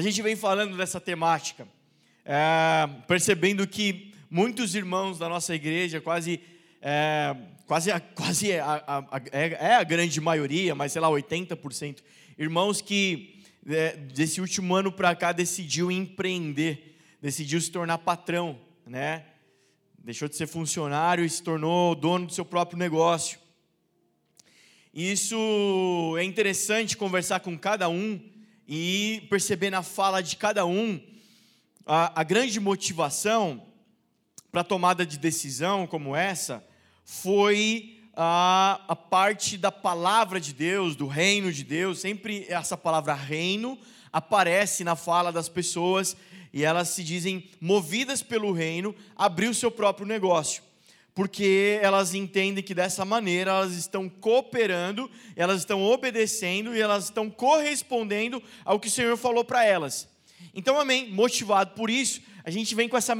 a gente vem falando dessa temática, é, percebendo que muitos irmãos da nossa igreja, quase, é, quase, quase é, a, a, a, é, é a grande maioria, mas sei lá, 80%, irmãos que é, desse último ano para cá decidiu empreender, decidiu se tornar patrão, né? Deixou de ser funcionário e se tornou dono do seu próprio negócio. Isso é interessante conversar com cada um e perceber na fala de cada um a, a grande motivação para a tomada de decisão como essa foi a, a parte da palavra de Deus, do reino de Deus. Sempre essa palavra reino aparece na fala das pessoas e elas se dizem movidas pelo reino, abrir o seu próprio negócio. Porque elas entendem que dessa maneira elas estão cooperando, elas estão obedecendo e elas estão correspondendo ao que o Senhor falou para elas. Então, amém, motivado por isso, a gente vem com essa,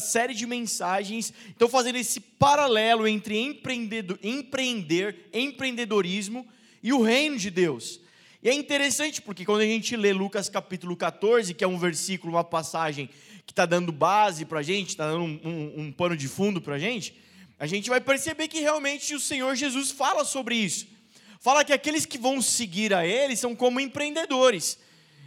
série de mensagens, então fazendo esse paralelo entre empreender, empreendedorismo e o reino de Deus. E é interessante porque quando a gente lê Lucas capítulo 14, que é um versículo, uma passagem que está dando base para a gente, está dando um, um, um pano de fundo para a gente, a gente vai perceber que realmente o Senhor Jesus fala sobre isso. Fala que aqueles que vão seguir a Ele são como empreendedores.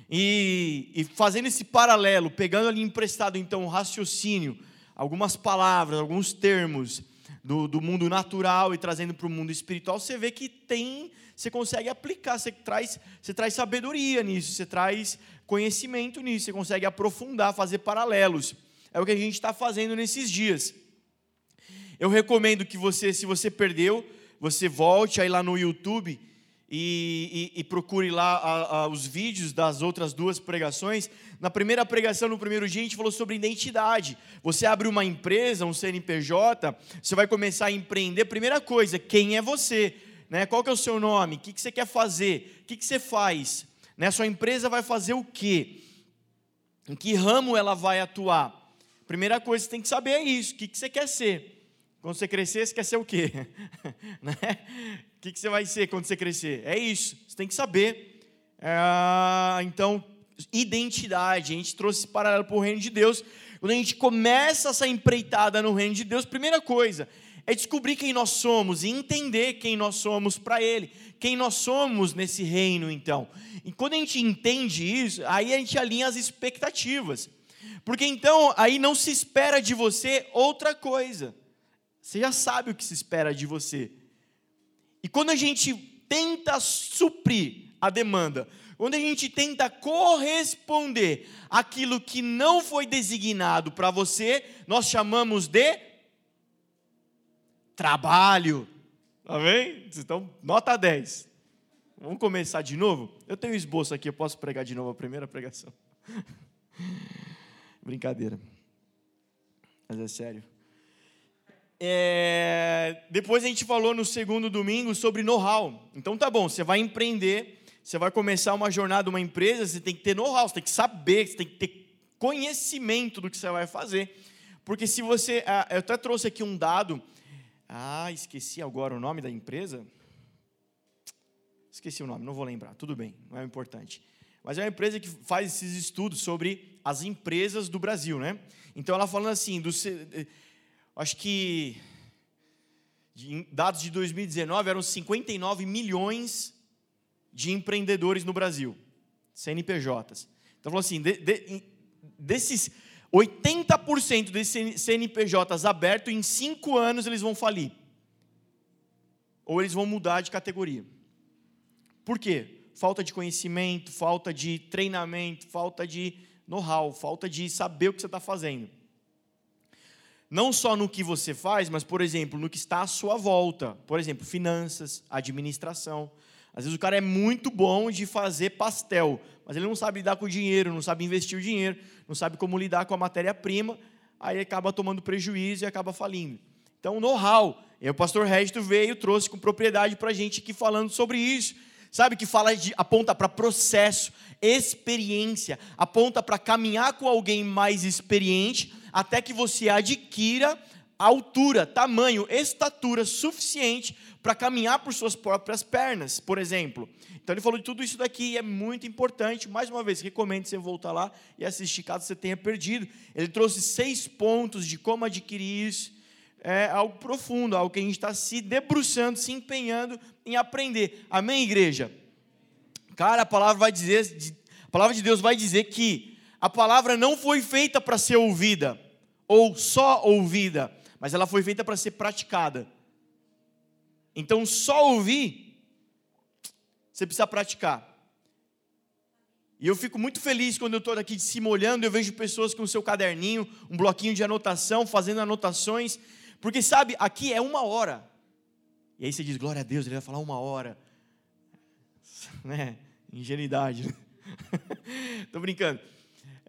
E, e fazendo esse paralelo, pegando ali emprestado então o raciocínio, algumas palavras, alguns termos do, do mundo natural e trazendo para o mundo espiritual, você vê que tem você consegue aplicar, você traz, você traz sabedoria nisso, você traz conhecimento nisso, você consegue aprofundar, fazer paralelos. É o que a gente está fazendo nesses dias. Eu recomendo que você, se você perdeu, você volte aí lá no YouTube e, e, e procure lá a, a, os vídeos das outras duas pregações. Na primeira pregação, no primeiro dia, a gente falou sobre identidade. Você abre uma empresa, um CNPJ, você vai começar a empreender. Primeira coisa, quem é você? né? Qual que é o seu nome? O que, que você quer fazer? O que, que você faz? Né? Sua empresa vai fazer o quê? Em que ramo ela vai atuar? Primeira coisa você tem que saber é isso. O que, que você quer ser? Quando você crescer, você quer ser o quê? né? O que, você vai ser quando você crescer? É isso. Você tem que saber. É, então, identidade. A gente trouxe esse paralelo para o reino de Deus. Quando a gente começa essa empreitada no reino de Deus, primeira coisa é descobrir quem nós somos e entender quem nós somos para Ele, quem nós somos nesse reino, então. E quando a gente entende isso, aí a gente alinha as expectativas. Porque então, aí não se espera de você outra coisa. Você já sabe o que se espera de você. E quando a gente tenta suprir a demanda, quando a gente tenta corresponder aquilo que não foi designado para você, nós chamamos de trabalho. Amém? Então, nota 10. Vamos começar de novo? Eu tenho um esboço aqui, eu posso pregar de novo a primeira pregação. Brincadeira. Mas é sério. É... Depois a gente falou no segundo domingo sobre know-how. Então tá bom, você vai empreender, você vai começar uma jornada, uma empresa, você tem que ter know-how, você tem que saber, você tem que ter conhecimento do que você vai fazer. Porque se você. Ah, eu até trouxe aqui um dado ah, esqueci agora o nome da empresa. Esqueci o nome, não vou lembrar. Tudo bem, não é importante. Mas é uma empresa que faz esses estudos sobre as empresas do Brasil, né? Então ela falando assim, do, acho que dados de 2019 eram 59 milhões de empreendedores no Brasil, CNPJs. Então falou assim, de, de, desses 80% desses CNPJs abertos, em cinco anos eles vão falir. Ou eles vão mudar de categoria. Por quê? Falta de conhecimento, falta de treinamento, falta de know-how, falta de saber o que você está fazendo. Não só no que você faz, mas, por exemplo, no que está à sua volta. Por exemplo, finanças, administração. Às vezes o cara é muito bom de fazer pastel, mas ele não sabe lidar com o dinheiro, não sabe investir o dinheiro, não sabe como lidar com a matéria-prima, aí acaba tomando prejuízo e acaba falindo. Então, know-how. E o pastor Régito veio, trouxe com propriedade para a gente aqui falando sobre isso. Sabe que fala de, aponta para processo, experiência, aponta para caminhar com alguém mais experiente, até que você adquira altura, tamanho, estatura suficiente para caminhar por suas próprias pernas, por exemplo. Então ele falou de tudo isso daqui e é muito importante. Mais uma vez, recomendo você voltar lá e assistir caso você tenha perdido. Ele trouxe seis pontos de como adquirir isso. É algo profundo, algo que a gente está se debruçando, se empenhando em aprender. Amém, igreja? Cara, a palavra vai dizer, a palavra de Deus vai dizer que a palavra não foi feita para ser ouvida ou só ouvida, mas ela foi feita para ser praticada. Então, só ouvir, você precisa praticar. E eu fico muito feliz quando eu estou aqui de cima olhando, eu vejo pessoas com o seu caderninho, um bloquinho de anotação, fazendo anotações, porque sabe, aqui é uma hora. E aí você diz, glória a Deus, ele vai falar uma hora. Né? Ingenuidade. Estou brincando.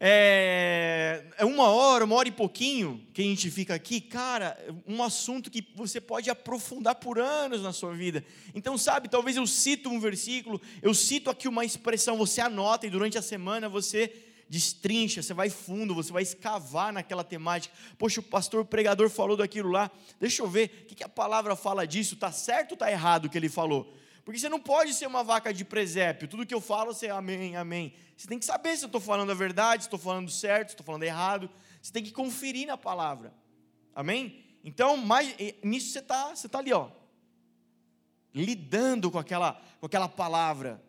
É, é, uma hora, uma hora e pouquinho que a gente fica aqui, cara, um assunto que você pode aprofundar por anos na sua vida. Então, sabe, talvez eu cito um versículo, eu cito aqui uma expressão, você anota e durante a semana você destrincha, você vai fundo, você vai escavar naquela temática. Poxa, o pastor o pregador falou daquilo lá, deixa eu ver, o que a palavra fala disso? Está certo ou está errado o que ele falou? Porque você não pode ser uma vaca de presépio. Tudo que eu falo, você é amém, amém. Você tem que saber se eu estou falando a verdade, se estou falando certo, se estou falando errado. Você tem que conferir na palavra. Amém? Então, mais, nisso você está você tá ali, ó, lidando com aquela, com aquela palavra.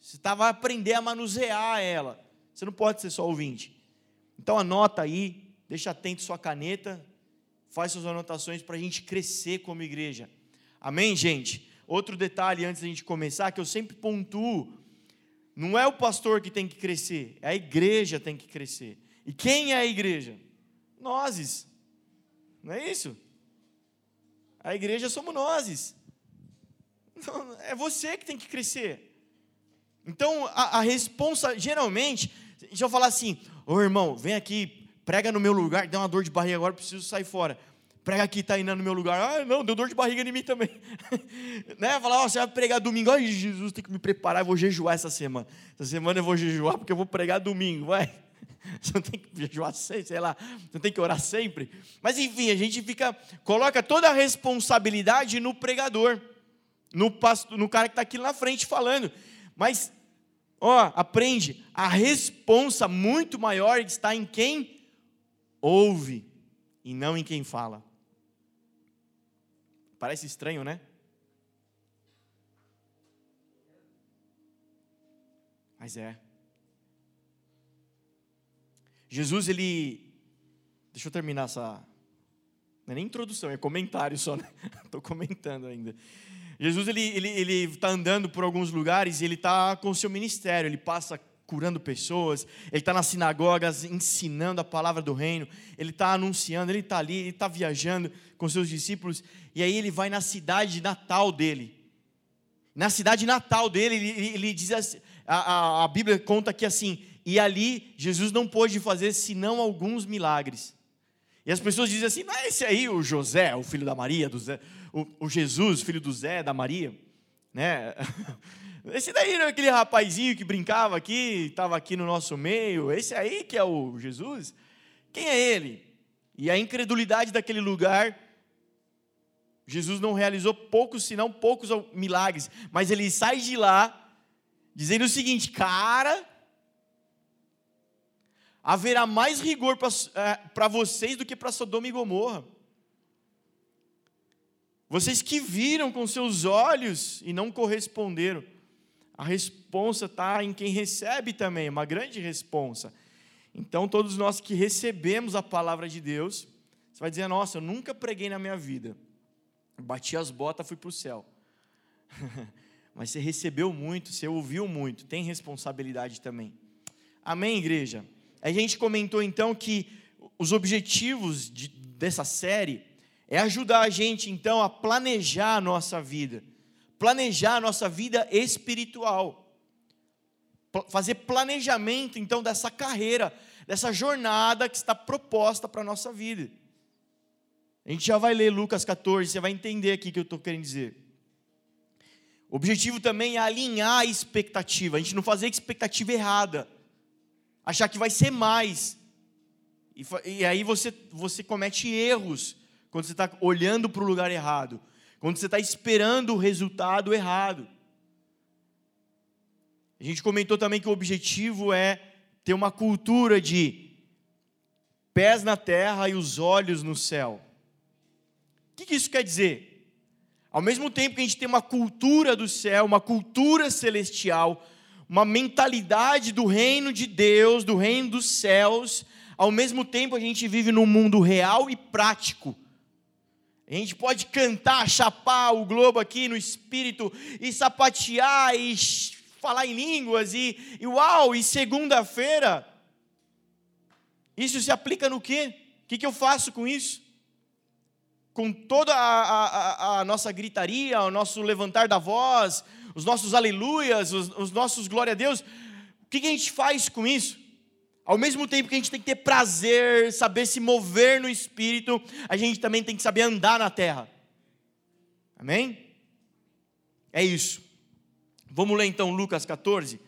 Você tá, vai aprender a manusear ela. Você não pode ser só ouvinte. Então anota aí, deixa atento sua caneta, faz suas anotações para a gente crescer como igreja. Amém, gente? Outro detalhe antes da gente começar, que eu sempre pontuo: não é o pastor que tem que crescer, é a igreja que tem que crescer. E quem é a igreja? Nós. Não é isso? A igreja somos nós. É você que tem que crescer. Então, a, a responsa, geralmente, deixa eu falar assim: Ô irmão, vem aqui, prega no meu lugar, dá uma dor de barriga agora, preciso sair fora prega aqui, está indo no meu lugar. Ah, não, deu dor de barriga em mim também. né? Falar, oh, você vai pregar domingo. Ai, Jesus, tem que me preparar, eu vou jejuar essa semana. Essa semana eu vou jejuar porque eu vou pregar domingo, vai. Você não tem que jejuar sempre, sei lá, você não tem que orar sempre. Mas enfim, a gente fica, coloca toda a responsabilidade no pregador, no, pastor, no cara que está aqui na frente falando. Mas, ó, aprende, a responsa muito maior está em quem ouve e não em quem fala. Parece estranho, né? Mas é. Jesus, ele. Deixa eu terminar essa. Não é nem introdução, é comentário só, né? Estou comentando ainda. Jesus, ele está ele, ele tá andando por alguns lugares e ele está com o seu ministério, ele passa curando pessoas, ele está nas sinagogas ensinando a palavra do reino, ele está anunciando, ele está ali, ele está viajando com seus discípulos, e aí ele vai na cidade natal dele. Na cidade natal dele, ele, ele diz assim, a, a, a Bíblia conta que assim, e ali Jesus não pôde fazer senão alguns milagres. E as pessoas dizem assim: não é esse aí o José, o filho da Maria, do Zé, o, o Jesus, filho do Zé, da Maria, né? Esse daí não é aquele rapazinho que brincava aqui, estava aqui no nosso meio. Esse aí que é o Jesus? Quem é ele? E a incredulidade daquele lugar, Jesus não realizou poucos, senão poucos milagres, mas ele sai de lá dizendo o seguinte: cara, haverá mais rigor para é, vocês do que para Sodoma e Gomorra. Vocês que viram com seus olhos e não corresponderam. A responsa está em quem recebe também, uma grande responsa. Então, todos nós que recebemos a palavra de Deus, você vai dizer: Nossa, eu nunca preguei na minha vida. Bati as botas, fui para o céu. Mas você recebeu muito, você ouviu muito, tem responsabilidade também. Amém, igreja? A gente comentou então que os objetivos de, dessa série é ajudar a gente então a planejar a nossa vida planejar a nossa vida espiritual. Fazer planejamento, então, dessa carreira, dessa jornada que está proposta para a nossa vida. A gente já vai ler Lucas 14, você vai entender aqui o que eu estou querendo dizer. O objetivo também é alinhar a expectativa, a gente não fazer expectativa errada, achar que vai ser mais, e, e aí você, você comete erros quando você está olhando para o lugar errado, quando você está esperando o resultado errado. A gente comentou também que o objetivo é ter uma cultura de pés na terra e os olhos no céu. O que isso quer dizer? Ao mesmo tempo que a gente tem uma cultura do céu, uma cultura celestial, uma mentalidade do reino de Deus, do reino dos céus, ao mesmo tempo a gente vive num mundo real e prático. A gente pode cantar, chapar o globo aqui no espírito e sapatear e falar em línguas e, e uau, e segunda-feira. Isso se aplica no quê? O que, que eu faço com isso? Com toda a, a, a, nossa gritaria, o nosso levantar da voz, os nossos aleluias, os, os nossos glória a Deus, o que, que a gente faz com isso? Ao mesmo tempo que a gente tem que ter prazer, saber se mover no espírito, a gente também tem que saber andar na terra. Amém? É isso. Vamos ler então Lucas 14,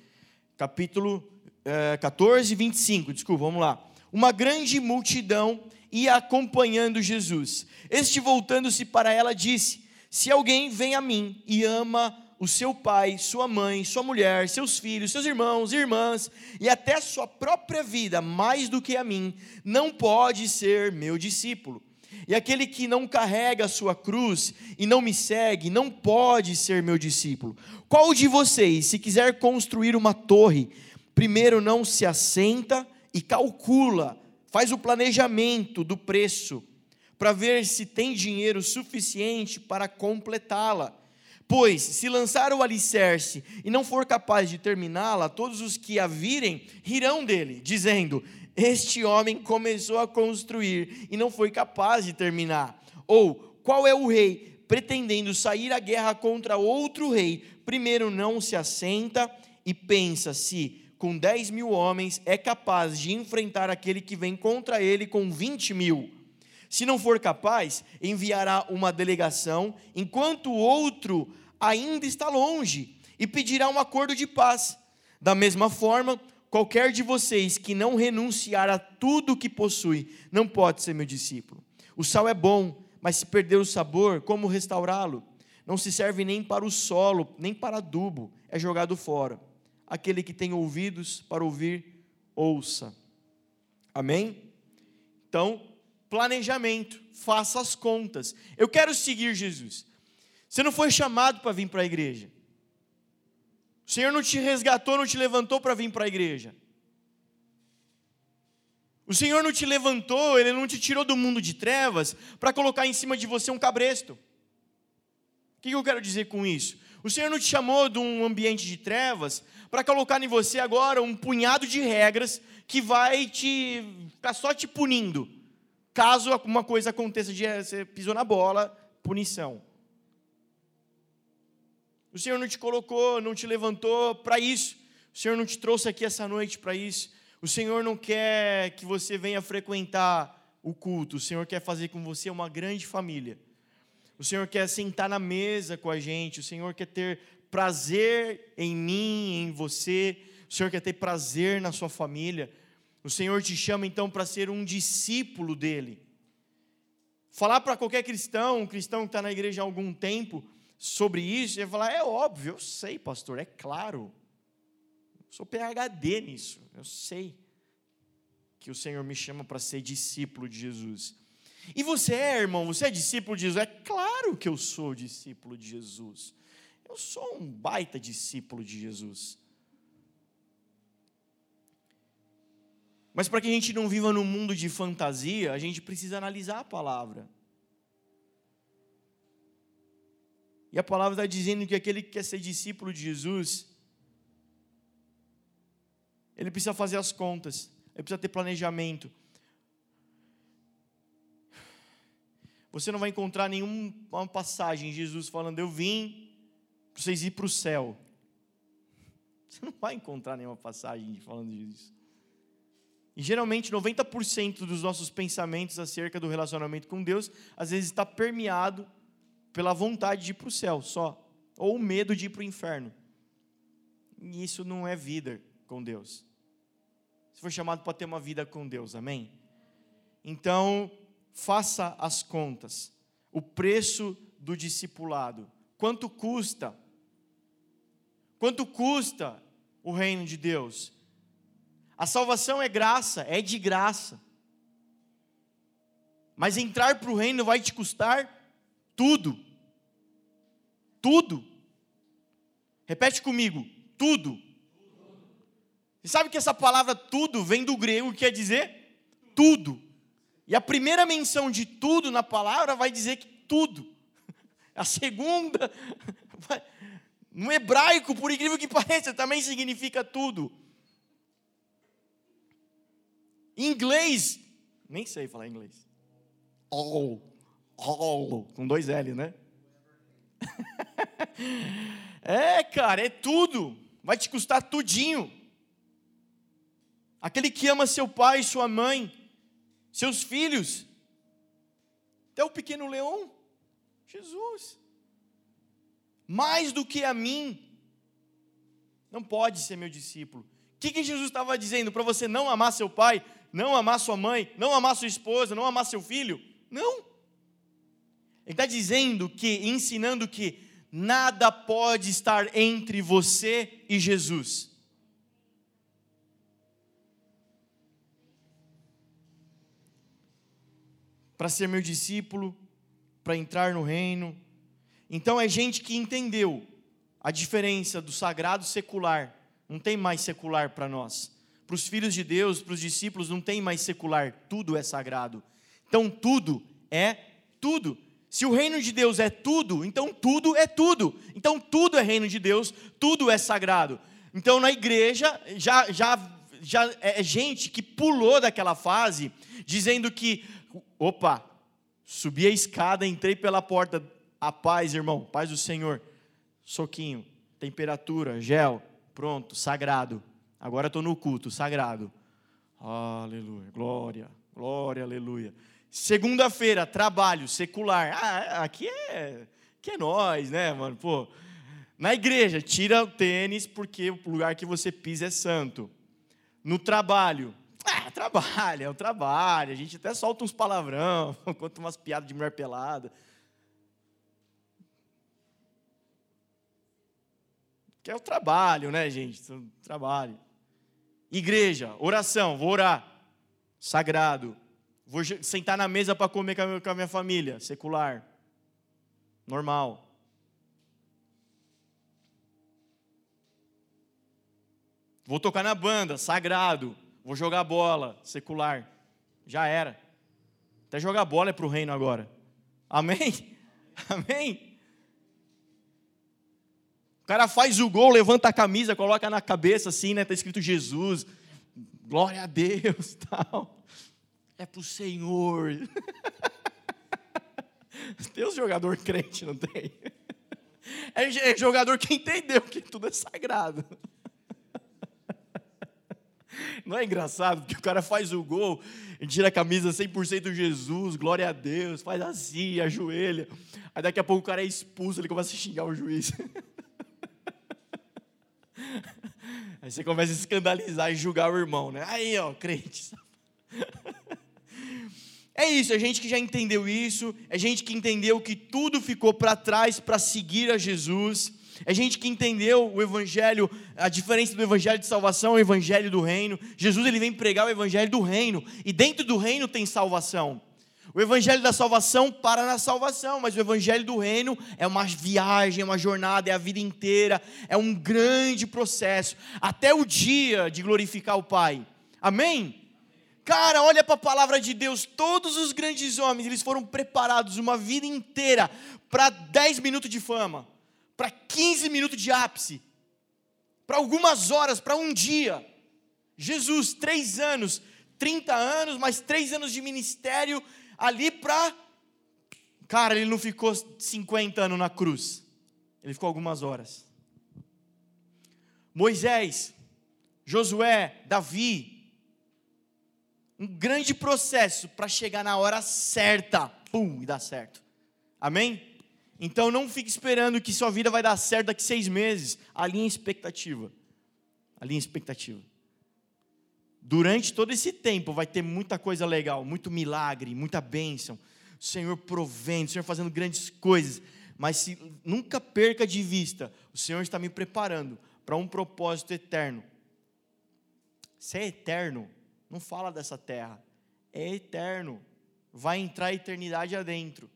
capítulo é, 14, 25. Desculpa, vamos lá. Uma grande multidão ia acompanhando Jesus. Este, voltando-se para ela, disse: Se alguém vem a mim e ama o seu pai, sua mãe, sua mulher, seus filhos, seus irmãos, irmãs e até sua própria vida mais do que a mim, não pode ser meu discípulo. E aquele que não carrega a sua cruz e não me segue, não pode ser meu discípulo. Qual de vocês, se quiser construir uma torre, primeiro não se assenta e calcula, faz o planejamento do preço, para ver se tem dinheiro suficiente para completá-la? Pois, se lançar o alicerce e não for capaz de terminá-la, todos os que a virem rirão dele, dizendo: Este homem começou a construir e não foi capaz de terminar. Ou, qual é o rei pretendendo sair à guerra contra outro rei, primeiro não se assenta e pensa se, com 10 mil homens, é capaz de enfrentar aquele que vem contra ele com 20 mil? Se não for capaz, enviará uma delegação, enquanto outro ainda está longe, e pedirá um acordo de paz. Da mesma forma, qualquer de vocês que não renunciar a tudo o que possui, não pode ser meu discípulo. O sal é bom, mas se perder o sabor, como restaurá-lo? Não se serve nem para o solo, nem para adubo, é jogado fora. Aquele que tem ouvidos para ouvir, ouça. Amém? Então, planejamento, faça as contas. Eu quero seguir Jesus. Você não foi chamado para vir para a igreja. O Senhor não te resgatou, não te levantou para vir para a igreja. O Senhor não te levantou, Ele não te tirou do mundo de trevas para colocar em cima de você um cabresto. O que eu quero dizer com isso? O Senhor não te chamou de um ambiente de trevas para colocar em você agora um punhado de regras que vai te ficar só te punindo Caso alguma coisa aconteça eh, você pisou na bola, punição. O Senhor não te colocou, não te levantou para isso. O Senhor não te trouxe aqui essa noite para isso. O Senhor não quer que você venha frequentar o culto. O Senhor quer fazer com você uma grande família. O Senhor quer sentar na mesa com a gente. O Senhor quer ter prazer em mim, em você. O Senhor quer ter prazer na sua família. O Senhor te chama então para ser um discípulo dele. Falar para qualquer cristão, um cristão que está na igreja há algum tempo, sobre isso, ele falar: é óbvio, eu sei, pastor, é claro. Eu sou PHD nisso, eu sei que o Senhor me chama para ser discípulo de Jesus. E você é, irmão, você é discípulo de Jesus? É claro que eu sou discípulo de Jesus. Eu sou um baita discípulo de Jesus. Mas para que a gente não viva num mundo de fantasia, a gente precisa analisar a palavra. E a palavra está dizendo que aquele que quer ser discípulo de Jesus, ele precisa fazer as contas, ele precisa ter planejamento. Você não vai encontrar nenhuma passagem em Jesus falando, eu vim para vocês ir para o céu. Você não vai encontrar nenhuma passagem falando disso. E geralmente 90% dos nossos pensamentos acerca do relacionamento com Deus, às vezes está permeado pela vontade de ir para o céu só, ou o medo de ir para o inferno. E isso não é vida com Deus. Você foi chamado para ter uma vida com Deus, amém? Então, faça as contas. O preço do discipulado. Quanto custa? Quanto custa o reino de Deus? A salvação é graça, é de graça. Mas entrar para o reino vai te custar tudo. Tudo. Repete comigo: tudo. Você sabe que essa palavra tudo vem do grego que quer dizer tudo. E a primeira menção de tudo na palavra vai dizer que tudo. A segunda, no hebraico, por incrível que pareça, também significa tudo. Em inglês, nem sei falar inglês. All, all, com dois L, né? é, cara, é tudo. Vai te custar tudinho. Aquele que ama seu pai, sua mãe, seus filhos, até o pequeno leão, Jesus. Mais do que a mim, não pode ser meu discípulo. O que, que Jesus estava dizendo? Para você não amar seu pai, não amar sua mãe, não amar sua esposa, não amar seu filho? Não. Ele está dizendo que, ensinando que nada pode estar entre você e Jesus. Para ser meu discípulo, para entrar no reino. Então é gente que entendeu a diferença do sagrado secular. Não tem mais secular para nós. Para os filhos de Deus, para os discípulos, não tem mais secular. Tudo é sagrado. Então tudo é tudo. Se o reino de Deus é tudo, então tudo é tudo. Então tudo é reino de Deus, tudo é sagrado. Então na igreja já já já é, gente que pulou daquela fase dizendo que opa, subi a escada, entrei pela porta, a paz, irmão, paz do Senhor. Soquinho, temperatura, gel, pronto, sagrado. Agora estou no culto, sagrado. Aleluia, glória, glória, aleluia. Segunda-feira, trabalho secular. Ah, aqui é, aqui é nós, né, mano? Pô, na igreja, tira o tênis porque o lugar que você pisa é santo. No trabalho, ah, trabalho, é o trabalho. A gente até solta uns palavrão, conta umas piadas de mulher pelada. Que é o trabalho, né, gente? Trabalho. Igreja, oração, vou orar. Sagrado. Vou sentar na mesa para comer com a minha família, secular, normal. Vou tocar na banda, sagrado. Vou jogar bola, secular. Já era. Até jogar bola é para o reino agora. Amém? Amém? O cara faz o gol, levanta a camisa, coloca na cabeça assim, né? Está escrito Jesus. Glória a Deus, tal é para o Senhor. tem os jogador crente, não tem? É jogador que entendeu que tudo é sagrado. Não é engraçado? Porque o cara faz o gol, tira a camisa 100% Jesus, glória a Deus, faz assim, ajoelha. Aí daqui a pouco o cara é expulso, ele começa a xingar o juiz. Aí você começa a escandalizar e julgar o irmão, né? Aí, ó, crente. É isso, é gente que já entendeu isso, é gente que entendeu que tudo ficou para trás para seguir a Jesus, é gente que entendeu o evangelho, a diferença do evangelho de salvação e o evangelho do reino. Jesus ele vem pregar o evangelho do reino, e dentro do reino tem salvação. O evangelho da salvação para na salvação, mas o evangelho do reino é uma viagem, é uma jornada, é a vida inteira, é um grande processo, até o dia de glorificar o Pai. Amém? Cara, olha para a palavra de Deus. Todos os grandes homens, eles foram preparados uma vida inteira para 10 minutos de fama, para 15 minutos de ápice, para algumas horas, para um dia. Jesus, três anos, 30 anos, mais três anos de ministério ali para. Cara, ele não ficou 50 anos na cruz, ele ficou algumas horas. Moisés, Josué, Davi, um grande processo para chegar na hora certa, pum, e dar certo. Amém? Então não fique esperando que sua vida vai dar certo daqui seis meses. Alinhe expectativa. Alinhe expectativa. durante todo esse tempo vai ter muita coisa legal, muito milagre, muita bênção. O Senhor provendo, o Senhor fazendo grandes coisas. Mas se nunca perca de vista, o Senhor está me preparando para um propósito eterno. Se é eterno, não fala dessa terra. É eterno. Vai entrar a eternidade adentro.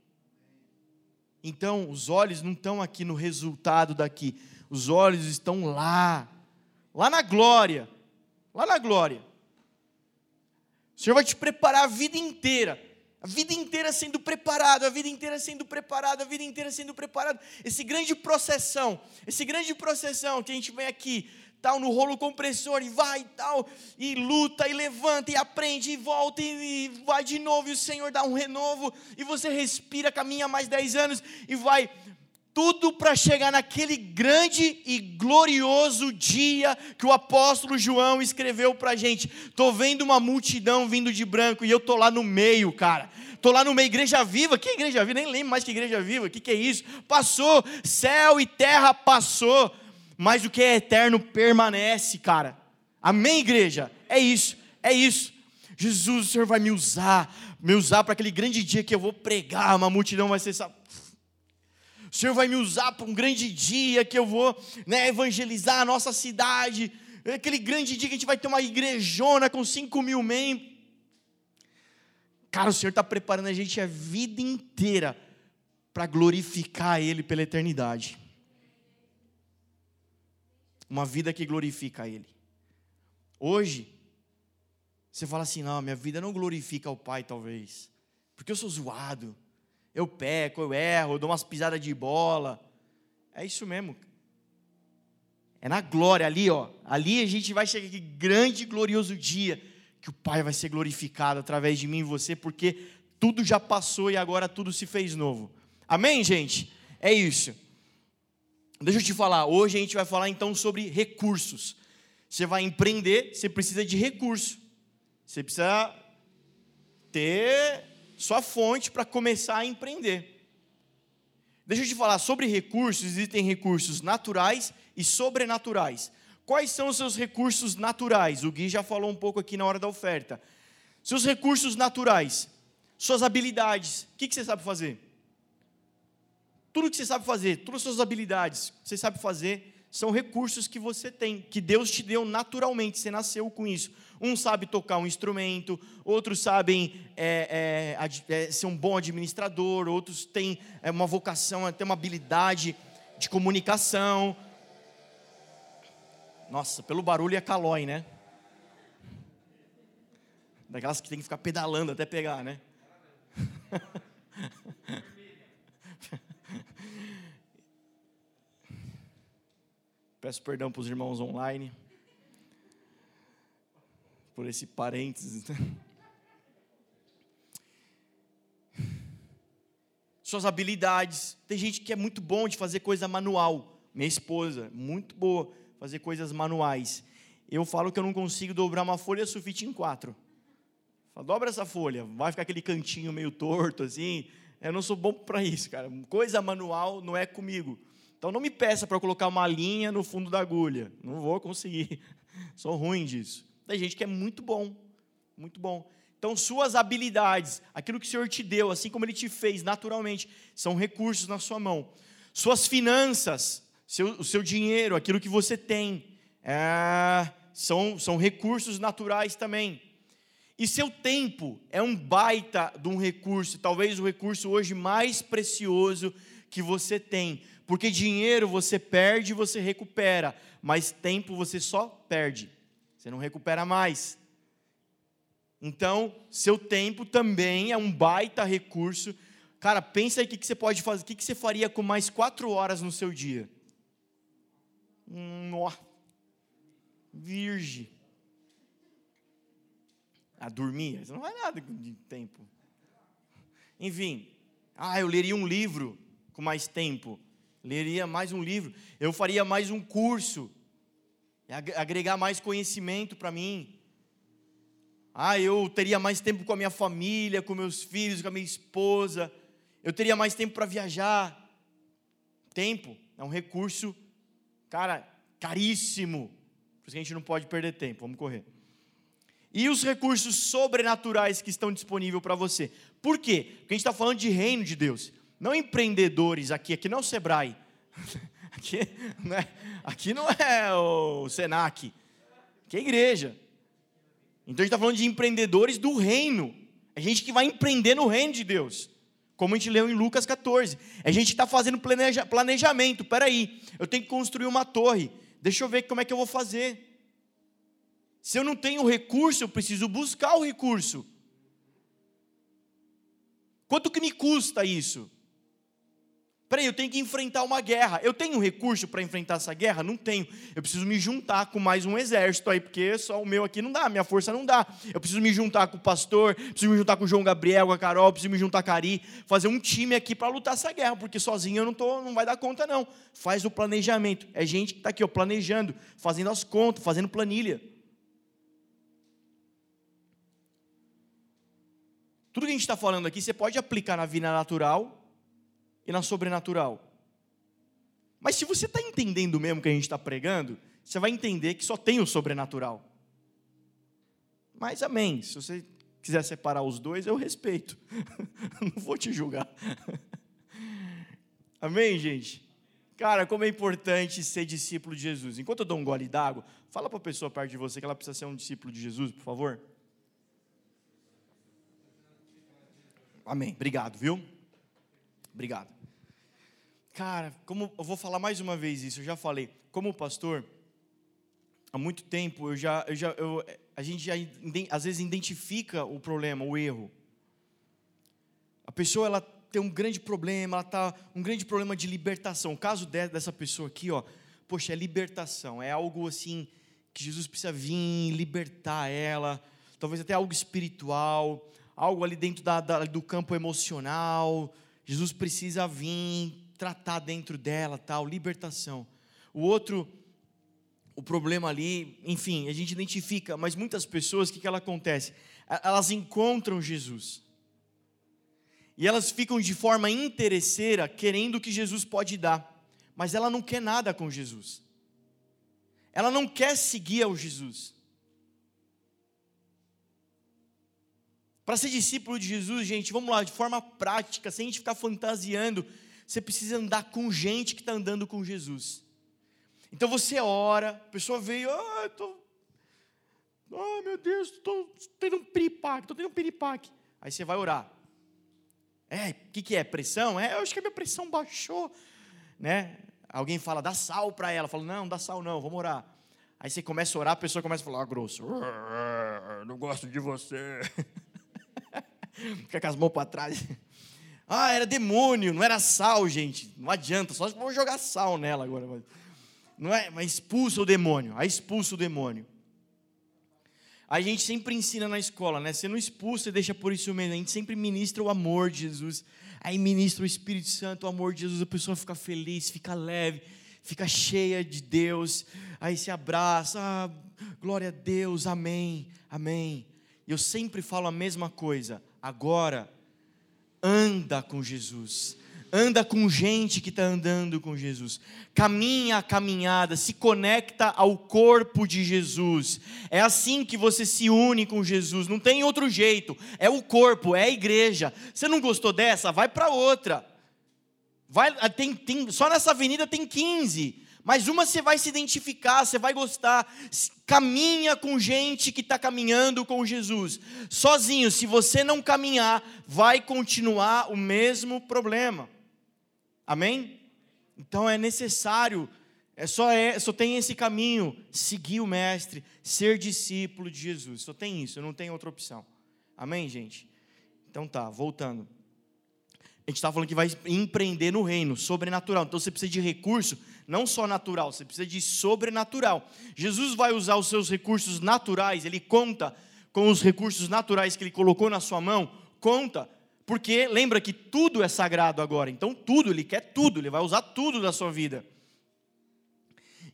Então, os olhos não estão aqui no resultado daqui. Os olhos estão lá. Lá na glória. Lá na glória. O Senhor vai te preparar a vida inteira. A vida inteira sendo preparado, a vida inteira sendo preparado, a vida inteira sendo preparado. Esse grande processão, esse grande processão que a gente vem aqui, tal, no rolo compressor, e vai e tal, e luta, e levanta, e aprende, e volta, e, e vai de novo, e o Senhor dá um renovo, e você respira, caminha mais 10 anos, e vai tudo para chegar naquele grande e glorioso dia que o apóstolo João escreveu para a gente. Estou vendo uma multidão vindo de branco e eu estou lá no meio, cara. Estou lá no meio, igreja viva. Que igreja viva? Nem lembro mais que igreja viva. O que, que é isso? Passou, céu e terra passou, mas o que é eterno permanece, cara. Amém, igreja? É isso, é isso. Jesus, o Senhor vai me usar, me usar para aquele grande dia que eu vou pregar, uma multidão vai ser o Senhor vai me usar para um grande dia que eu vou né, evangelizar a nossa cidade. Aquele grande dia que a gente vai ter uma igrejona com 5 mil membros. Cara, o Senhor está preparando a gente a vida inteira para glorificar Ele pela eternidade. Uma vida que glorifica Ele. Hoje, você fala assim: não, minha vida não glorifica o Pai, talvez, porque eu sou zoado eu peco, eu erro, eu dou umas pisadas de bola. É isso mesmo. É na glória ali, ó. Ali a gente vai chegar aqui grande e glorioso dia que o Pai vai ser glorificado através de mim e você, porque tudo já passou e agora tudo se fez novo. Amém, gente? É isso. Deixa eu te falar, hoje a gente vai falar então sobre recursos. Você vai empreender, você precisa de recurso. Você precisa ter sua fonte para começar a empreender. Deixa eu te falar sobre recursos, existem recursos naturais e sobrenaturais. Quais são os seus recursos naturais? O Gui já falou um pouco aqui na hora da oferta. Seus recursos naturais, suas habilidades. O que, você sabe fazer? Tudo que você sabe fazer, todas as suas habilidades, você sabe fazer, são recursos que você tem, que Deus te deu naturalmente, você nasceu com isso. Um sabe tocar um instrumento, outros sabem é, é, é, ser um bom administrador, outros têm é, uma vocação, têm uma habilidade de comunicação. Nossa, pelo barulho é calói, né? Daquelas que tem que ficar pedalando até pegar, né? Peço perdão para os irmãos online por esse parênteses. Né? Suas habilidades. Tem gente que é muito bom de fazer coisa manual. Minha esposa, muito boa fazer coisas manuais. Eu falo que eu não consigo dobrar uma folha sulfite em quatro. Falo, dobra essa folha, vai ficar aquele cantinho meio torto assim. Eu não sou bom para isso, cara. Coisa manual não é comigo. Então não me peça para colocar uma linha no fundo da agulha. Não vou conseguir. Sou ruim disso. Tem gente que é muito bom, muito bom. Então, suas habilidades, aquilo que o Senhor te deu, assim como Ele te fez naturalmente, são recursos na sua mão. Suas finanças, seu, o seu dinheiro, aquilo que você tem, é, são, são recursos naturais também. E seu tempo é um baita de um recurso, talvez o recurso hoje mais precioso que você tem. Porque dinheiro você perde e você recupera, mas tempo você só perde. Você não recupera mais. Então, seu tempo também é um baita recurso. Cara, pensa aí o que, você pode fazer, o que, você faria com mais quatro horas no seu dia? Hum, ó, virgem. Ah, dormir, isso não vai nada de tempo. Enfim, ah, eu leria um livro com mais tempo. Leria mais um livro. Eu faria mais um curso agregar mais conhecimento para mim. Ah, eu teria mais tempo com a minha família, com meus filhos, com a minha esposa. Eu teria mais tempo para viajar. Tempo é um recurso, cara, caríssimo. Por isso que a gente não pode perder tempo. Vamos correr. E os recursos sobrenaturais que estão disponíveis para você. Por quê? Porque a gente está falando de reino de Deus. Não empreendedores aqui, aqui não é o Sebrae. Aqui não é, aqui não é o Senac. Aqui é a igreja. Então a gente está falando de empreendedores do reino. É gente que vai empreender no reino de Deus. Como a gente leu em Lucas 14. É gente que está fazendo planeja, planejamento. Peraí, eu tenho que construir uma torre. Deixa eu ver como é que eu vou fazer. Se eu não tenho recurso, eu preciso buscar o recurso. Quanto que me custa isso? Peraí, eu tenho que enfrentar uma guerra. Eu tenho recurso para enfrentar essa guerra? Não tenho. Eu preciso me juntar com mais um exército aí, porque só o meu aqui não dá, minha força não dá. Eu preciso me juntar com o pastor, preciso me juntar com o João Gabriel, com a Carol, preciso me juntar com a Ari, fazer um time aqui para lutar essa guerra, porque sozinho eu não, tô, não vai dar conta, não. Faz o planejamento. É gente que está aqui, ó, planejando, fazendo as contas, fazendo planilha. Tudo que a gente está falando aqui, você pode aplicar na vida natural e na sobrenatural. Mas se você está entendendo mesmo o que a gente está pregando, você vai entender que só tem o sobrenatural. Mas amém. Se você quiser separar os dois, eu respeito. Não vou te julgar. Amém, gente? Cara, como é importante ser discípulo de Jesus. Enquanto eu dou um gole d'água, fala para a pessoa perto de você que ela precisa ser um discípulo de Jesus, por favor. Amém. Obrigado, viu? Obrigado. Cara, como eu vou falar mais uma vez isso, eu já falei. Como pastor, há muito tempo eu já, eu já eu, a gente já às vezes identifica o problema, o erro. A pessoa ela tem um grande problema, ela tá um grande problema de libertação. O caso dessa pessoa aqui, ó, poxa, é libertação, é algo assim que Jesus precisa vir libertar ela, talvez até algo espiritual, algo ali dentro da, da, do campo emocional. Jesus precisa vir tratar dentro dela, tal, libertação. O outro, o problema ali, enfim, a gente identifica, mas muitas pessoas, o que, que ela acontece? Elas encontram Jesus. E elas ficam de forma interesseira querendo o que Jesus pode dar, mas ela não quer nada com Jesus. Ela não quer seguir ao Jesus. Para ser discípulo de Jesus, gente, vamos lá, de forma prática, sem a gente ficar fantasiando, você precisa andar com gente que está andando com Jesus. Então você ora, a pessoa veio, ah, eu tô, oh meu Deus, estou tendo um piripaque, estou tendo um piripaque. Aí você vai orar. É, o que, que é? Pressão? É, eu acho que a minha pressão baixou. Né? Alguém fala, dá sal para ela. Fala, não, dá sal não, vamos orar. Aí você começa a orar, a pessoa começa a falar ah, grosso. Não gosto de você. Fica com as mãos para trás. Ah, era demônio, não era sal, gente. Não adianta, só vou jogar sal nela agora. Não é, mas expulsa o demônio, aí expulsa o demônio. A gente sempre ensina na escola, né? Você não expulsa e deixa por isso mesmo. A gente sempre ministra o amor de Jesus. Aí ministra o Espírito Santo, o amor de Jesus. A pessoa fica feliz, fica leve, fica cheia de Deus. Aí se abraça. Ah, glória a Deus, amém, amém. E eu sempre falo a mesma coisa. Agora, anda com Jesus. Anda com gente que está andando com Jesus. Caminha a caminhada, se conecta ao corpo de Jesus. É assim que você se une com Jesus. Não tem outro jeito. É o corpo, é a igreja. Você não gostou dessa? Vai para outra. Vai, tem, tem, só nessa avenida tem 15 mas uma você vai se identificar, você vai gostar. Caminha com gente que está caminhando com Jesus. Sozinho, se você não caminhar, vai continuar o mesmo problema. Amém? Então é necessário, é só, é, só tem esse caminho, seguir o Mestre, ser discípulo de Jesus. Só tem isso, não tem outra opção. Amém, gente? Então tá, voltando. A gente está falando que vai empreender no reino, sobrenatural. Então você precisa de recurso não só natural, você precisa de sobrenatural. Jesus vai usar os seus recursos naturais, ele conta com os recursos naturais que ele colocou na sua mão, conta, porque lembra que tudo é sagrado agora, então tudo, ele quer tudo, ele vai usar tudo da sua vida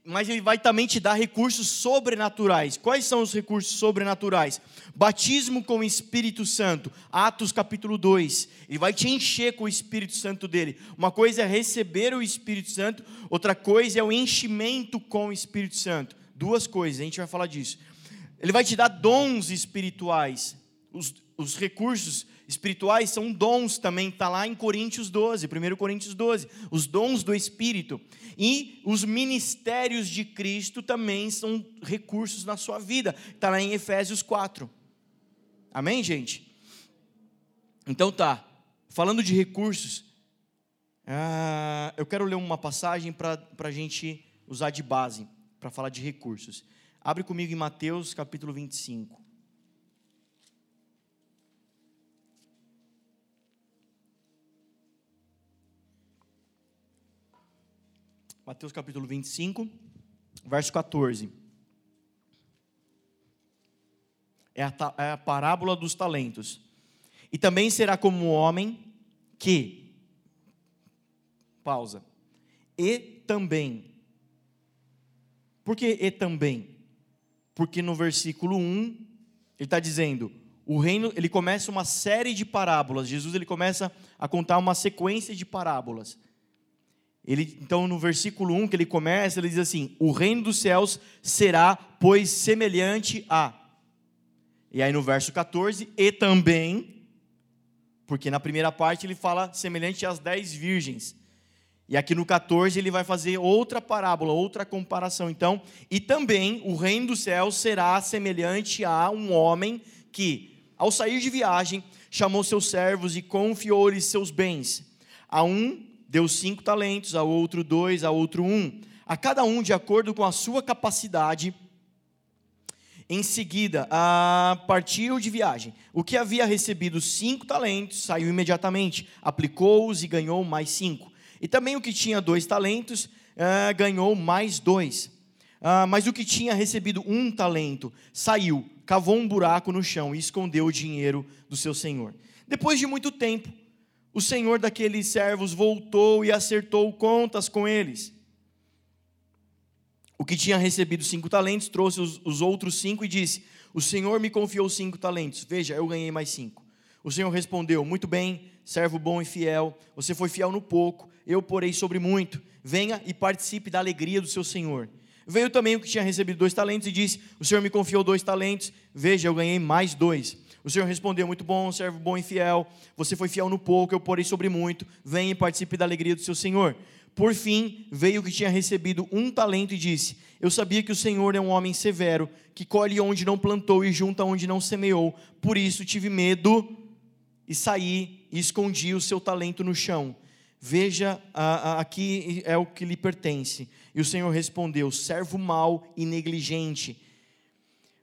mas ele vai também te dar recursos sobrenaturais. Quais são os recursos sobrenaturais? Batismo com o Espírito Santo, Atos capítulo 2. Ele vai te encher com o Espírito Santo dele. Uma coisa é receber o Espírito Santo, outra coisa é o enchimento com o Espírito Santo. Duas coisas, a gente vai falar disso. Ele vai te dar dons espirituais. Os, os recursos espirituais são dons também, está lá em Coríntios 12, 1 Coríntios 12. Os dons do Espírito. E os ministérios de Cristo também são recursos na sua vida. Está lá em Efésios 4. Amém, gente? Então tá. Falando de recursos, ah, eu quero ler uma passagem para a gente usar de base, para falar de recursos. Abre comigo em Mateus capítulo 25. Mateus capítulo 25, verso 14. É a, é a parábola dos talentos. E também será como o homem que. Pausa. E também. Por que e também? Porque no versículo 1, ele está dizendo: o reino, ele começa uma série de parábolas. Jesus ele começa a contar uma sequência de parábolas. Ele, então, no versículo 1 que ele começa, ele diz assim: O reino dos céus será, pois, semelhante a. E aí no verso 14, e também, porque na primeira parte ele fala semelhante às dez virgens. E aqui no 14 ele vai fazer outra parábola, outra comparação. Então, e também o reino dos céus será semelhante a um homem que, ao sair de viagem, chamou seus servos e confiou-lhes seus bens. A um deu cinco talentos, a outro dois, a outro um, a cada um de acordo com a sua capacidade. Em seguida, a partiu de viagem. O que havia recebido cinco talentos saiu imediatamente, aplicou-os e ganhou mais cinco. E também o que tinha dois talentos uh, ganhou mais dois. Uh, mas o que tinha recebido um talento saiu, cavou um buraco no chão e escondeu o dinheiro do seu senhor. Depois de muito tempo, o senhor daqueles servos voltou e acertou contas com eles. O que tinha recebido cinco talentos trouxe os, os, outros cinco e disse: O senhor me confiou cinco talentos. Veja, eu ganhei mais cinco. O senhor respondeu: Muito bem, servo bom e fiel. Você foi fiel no pouco, eu porei sobre muito. Venha e participe da alegria do seu senhor. Veio também o que tinha recebido dois talentos e disse: O senhor me confiou dois talentos. Veja, eu ganhei mais dois. O Senhor respondeu: Muito bom, servo bom e fiel. Você foi fiel no pouco, eu porei sobre muito. Venha e participe da alegria do seu Senhor. Por fim, veio o que tinha recebido um talento e disse: Eu sabia que o Senhor é um homem severo, que colhe onde não plantou e junta onde não semeou. Por isso tive medo e saí e escondi o seu talento no chão. Veja, aqui é o que lhe pertence. E o Senhor respondeu: Servo mau e negligente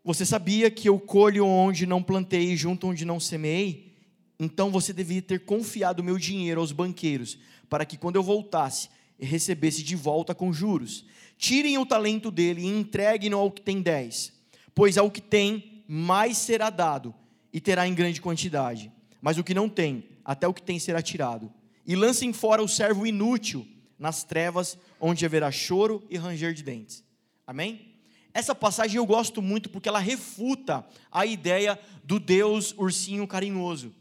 você sabia que eu colho onde não plantei e junto onde não semeei? Então você devia ter confiado meu dinheiro aos banqueiros, para que quando eu voltasse, recebesse de volta com juros. Tirem o talento dele e entreguem-no ao que tem dez, pois ao que tem, mais será dado, e terá em grande quantidade. Mas o que não tem, até o que tem será tirado. E lancem fora o servo inútil nas trevas, onde haverá choro e ranger de dentes. Amém? Essa passagem eu gosto muito porque ela refuta a ideia do Deus ursinho carinhoso.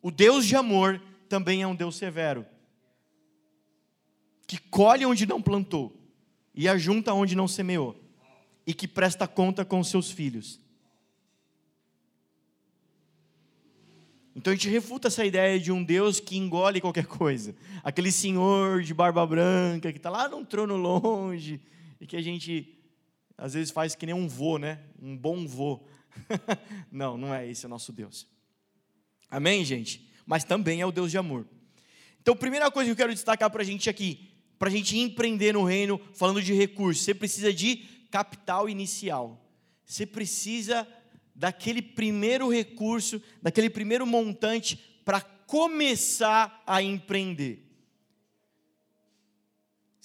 O Deus de amor também é um Deus severo, que colhe onde não plantou e ajunta onde não semeou, e que presta conta com seus filhos. Então a gente refuta essa ideia de um Deus que engole qualquer coisa. Aquele senhor de barba branca que está lá num trono longe e que a gente às vezes faz que nem um vô, né? Um bom vô. não, não é esse o nosso Deus. Amém, gente? Mas também é o Deus de amor. Então, primeira coisa que eu quero destacar para a gente aqui, para a gente empreender no reino, falando de recursos, você precisa de capital inicial. Você precisa daquele primeiro recurso, daquele primeiro montante para começar a empreender.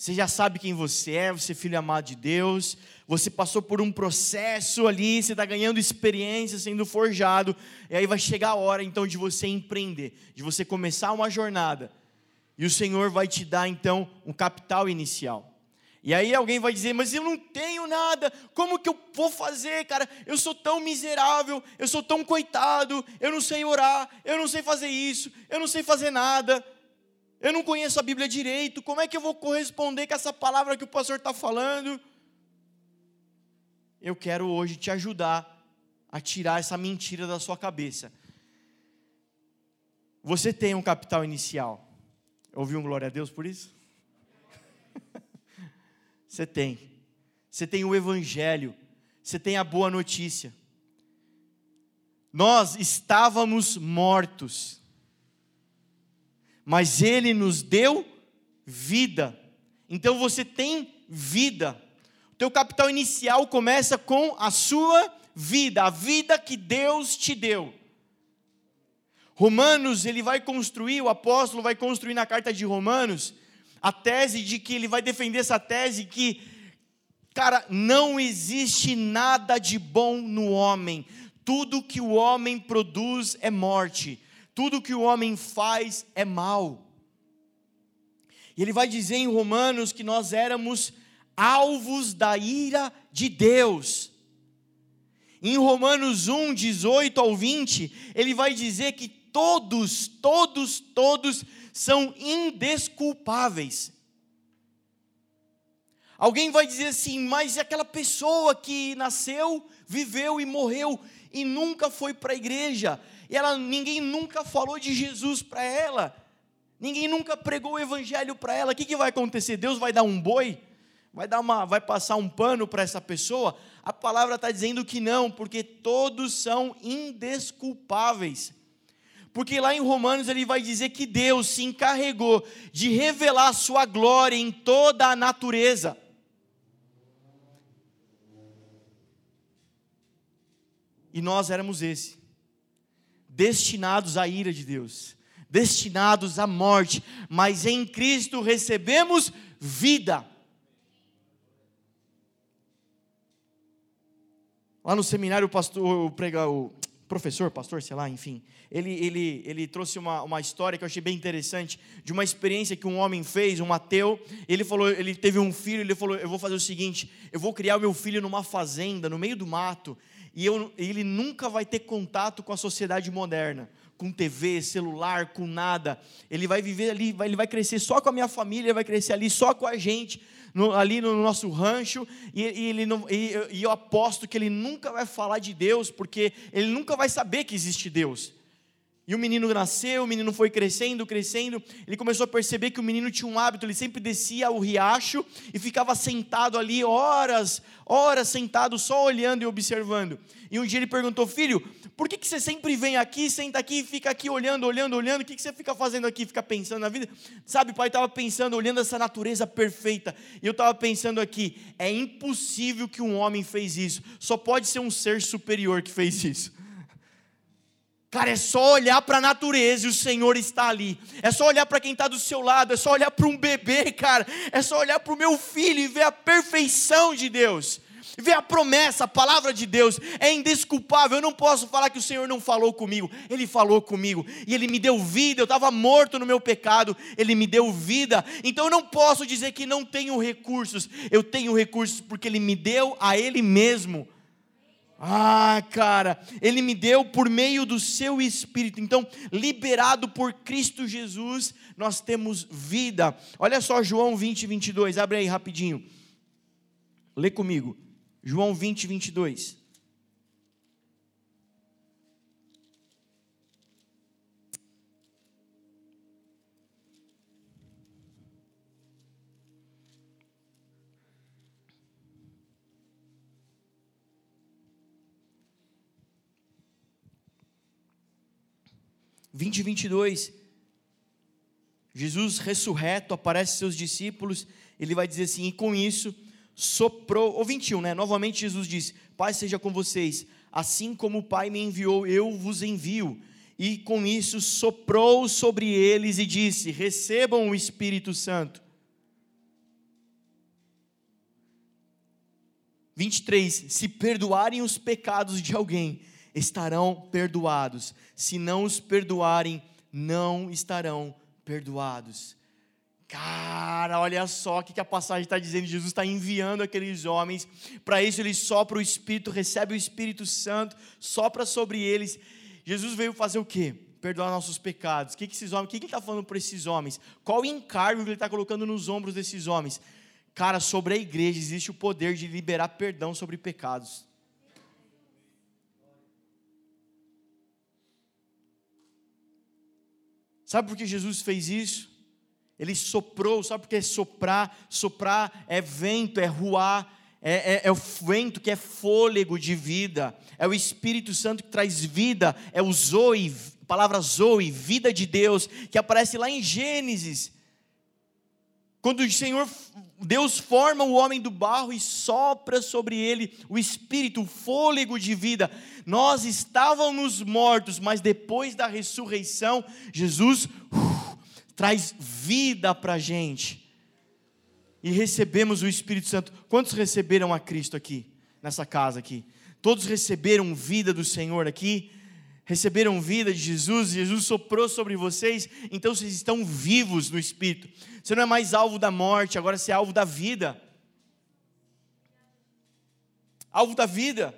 Você já sabe quem você é, você é filho amado de Deus, você passou por um processo ali, você está ganhando experiência, sendo forjado, e aí vai chegar a hora então de você empreender, de você começar uma jornada, e o Senhor vai te dar então um capital inicial. E aí alguém vai dizer, mas eu não tenho nada, como que eu vou fazer, cara? Eu sou tão miserável, eu sou tão coitado, eu não sei orar, eu não sei fazer isso, eu não sei fazer nada eu não conheço a Bíblia direito, como é que eu vou corresponder com essa palavra que o pastor está falando? eu quero hoje te ajudar a tirar essa mentira da sua cabeça. Você tem um capital inicial. Ouviu um glória a Deus por isso? Você tem. Você tem o Evangelho. Você tem a boa notícia. Nós estávamos mortos, mas Ele nos deu vida. Então você tem vida. O teu capital inicial começa com a sua vida, a vida que Deus te deu. Romanos, ele vai construir, o apóstolo vai construir na carta de Romanos, a tese de que ele vai defender essa tese que, cara, não existe nada de bom no homem, tudo que o homem produz é morte, tudo que o homem faz é mal. E ele vai dizer em Romanos que nós éramos alvos da ira de Deus. Em Romanos 1, 18 ao 20, ele vai dizer que todos, todos, todos são indesculpáveis. Alguém vai dizer assim, mas aquela pessoa que nasceu, viveu e morreu e nunca foi para a igreja, e ela, ninguém nunca falou de Jesus para ela, ninguém nunca pregou o evangelho para ela, o que, que vai acontecer? Deus vai dar um boi? Vai, dar uma, vai passar um pano para essa pessoa? A palavra está dizendo que não, porque todos são indesculpáveis. Porque lá em Romanos ele vai dizer que Deus se encarregou de revelar a sua glória em toda a natureza. E nós éramos esse, destinados à ira de Deus, destinados à morte, mas em Cristo recebemos vida. Lá no seminário, o pastor, o, prega, o professor, pastor, sei lá, enfim, ele, ele, ele trouxe uma, uma história que eu achei bem interessante, de uma experiência que um homem fez, um ateu, ele falou, ele teve um filho, ele falou, eu vou fazer o seguinte, eu vou criar o meu filho numa fazenda, no meio do mato, e eu, ele nunca vai ter contato com a sociedade moderna, com TV, celular, com nada. Ele vai viver ali, vai, ele vai crescer só com a minha família, vai crescer ali só com a gente, no, ali no nosso rancho, e, e ele não, e, e eu aposto que ele nunca vai falar de Deus, porque ele nunca vai saber que existe Deus. E o menino nasceu, o menino foi crescendo, crescendo. Ele começou a perceber que o menino tinha um hábito, ele sempre descia ao riacho e ficava sentado ali horas, horas sentado, só olhando e observando. E um dia ele perguntou: Filho, por que, que você sempre vem aqui, senta aqui e fica aqui olhando, olhando, olhando? O que, que você fica fazendo aqui, fica pensando na vida? Sabe, pai estava pensando, olhando essa natureza perfeita. E eu estava pensando aqui: é impossível que um homem fez isso, só pode ser um ser superior que fez isso. Cara, é só olhar para a natureza e o Senhor está ali. É só olhar para quem está do seu lado. É só olhar para um bebê, cara. É só olhar para o meu filho e ver a perfeição de Deus. Ver a promessa, a palavra de Deus. É indesculpável. Eu não posso falar que o Senhor não falou comigo. Ele falou comigo. E Ele me deu vida. Eu estava morto no meu pecado. Ele me deu vida. Então eu não posso dizer que não tenho recursos. Eu tenho recursos porque Ele me deu a Ele mesmo. Ah, cara, Ele me deu por meio do seu Espírito. Então, liberado por Cristo Jesus, nós temos vida. Olha só João 20, 22. Abre aí rapidinho. Lê comigo. João 20, 22. 20 e 22, Jesus ressurreto aparece aos seus discípulos, ele vai dizer assim: e com isso soprou, ou 21, né? Novamente Jesus diz: Pai seja com vocês, assim como o Pai me enviou, eu vos envio. E com isso soprou sobre eles e disse: Recebam o Espírito Santo. 23: Se perdoarem os pecados de alguém, estarão perdoados. Se não os perdoarem, não estarão perdoados. Cara, olha só o que a passagem está dizendo. Jesus está enviando aqueles homens. Para isso, ele sopra o Espírito, recebe o Espírito Santo, sopra sobre eles. Jesus veio fazer o quê? Perdoar nossos pecados. O que, que esses homens, o que, que ele está falando para esses homens? Qual o encargo que ele está colocando nos ombros desses homens? Cara, sobre a igreja existe o poder de liberar perdão sobre pecados. Sabe por que Jesus fez isso? Ele soprou, sabe por que soprar? Soprar é vento, é ruar, é, é, é, o vento que é fôlego de vida, é o Espírito Santo que traz vida, é o Zoe, palavra Zoe, vida de Deus, que aparece lá em Gênesis. Quando o Senhor, Deus forma o homem do barro e sopra sobre ele o espírito, o fôlego de vida. Nós estávamos mortos, mas depois da ressurreição, Jesus uh, traz vida para a gente. E recebemos o Espírito Santo. Quantos receberam a Cristo aqui, nessa casa aqui? Todos receberam vida do Senhor aqui? Receberam vida de Jesus, Jesus soprou sobre vocês, então vocês estão vivos no Espírito. Você não é mais alvo da morte, agora você é alvo da vida. Alvo da vida.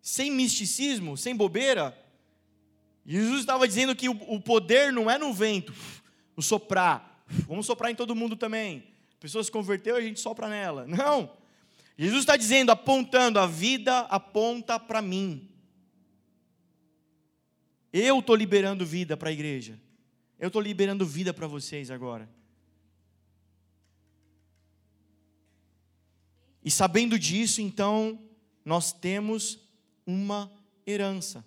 Sem misticismo, sem bobeira. Jesus estava dizendo que o poder não é no vento, no soprar. Vamos soprar em todo mundo também. A pessoa se converteu, a gente sopra nela. Não. Jesus está dizendo, apontando, a vida aponta para mim. Eu estou liberando vida para a igreja. Eu estou liberando vida para vocês agora. E sabendo disso, então, nós temos uma herança.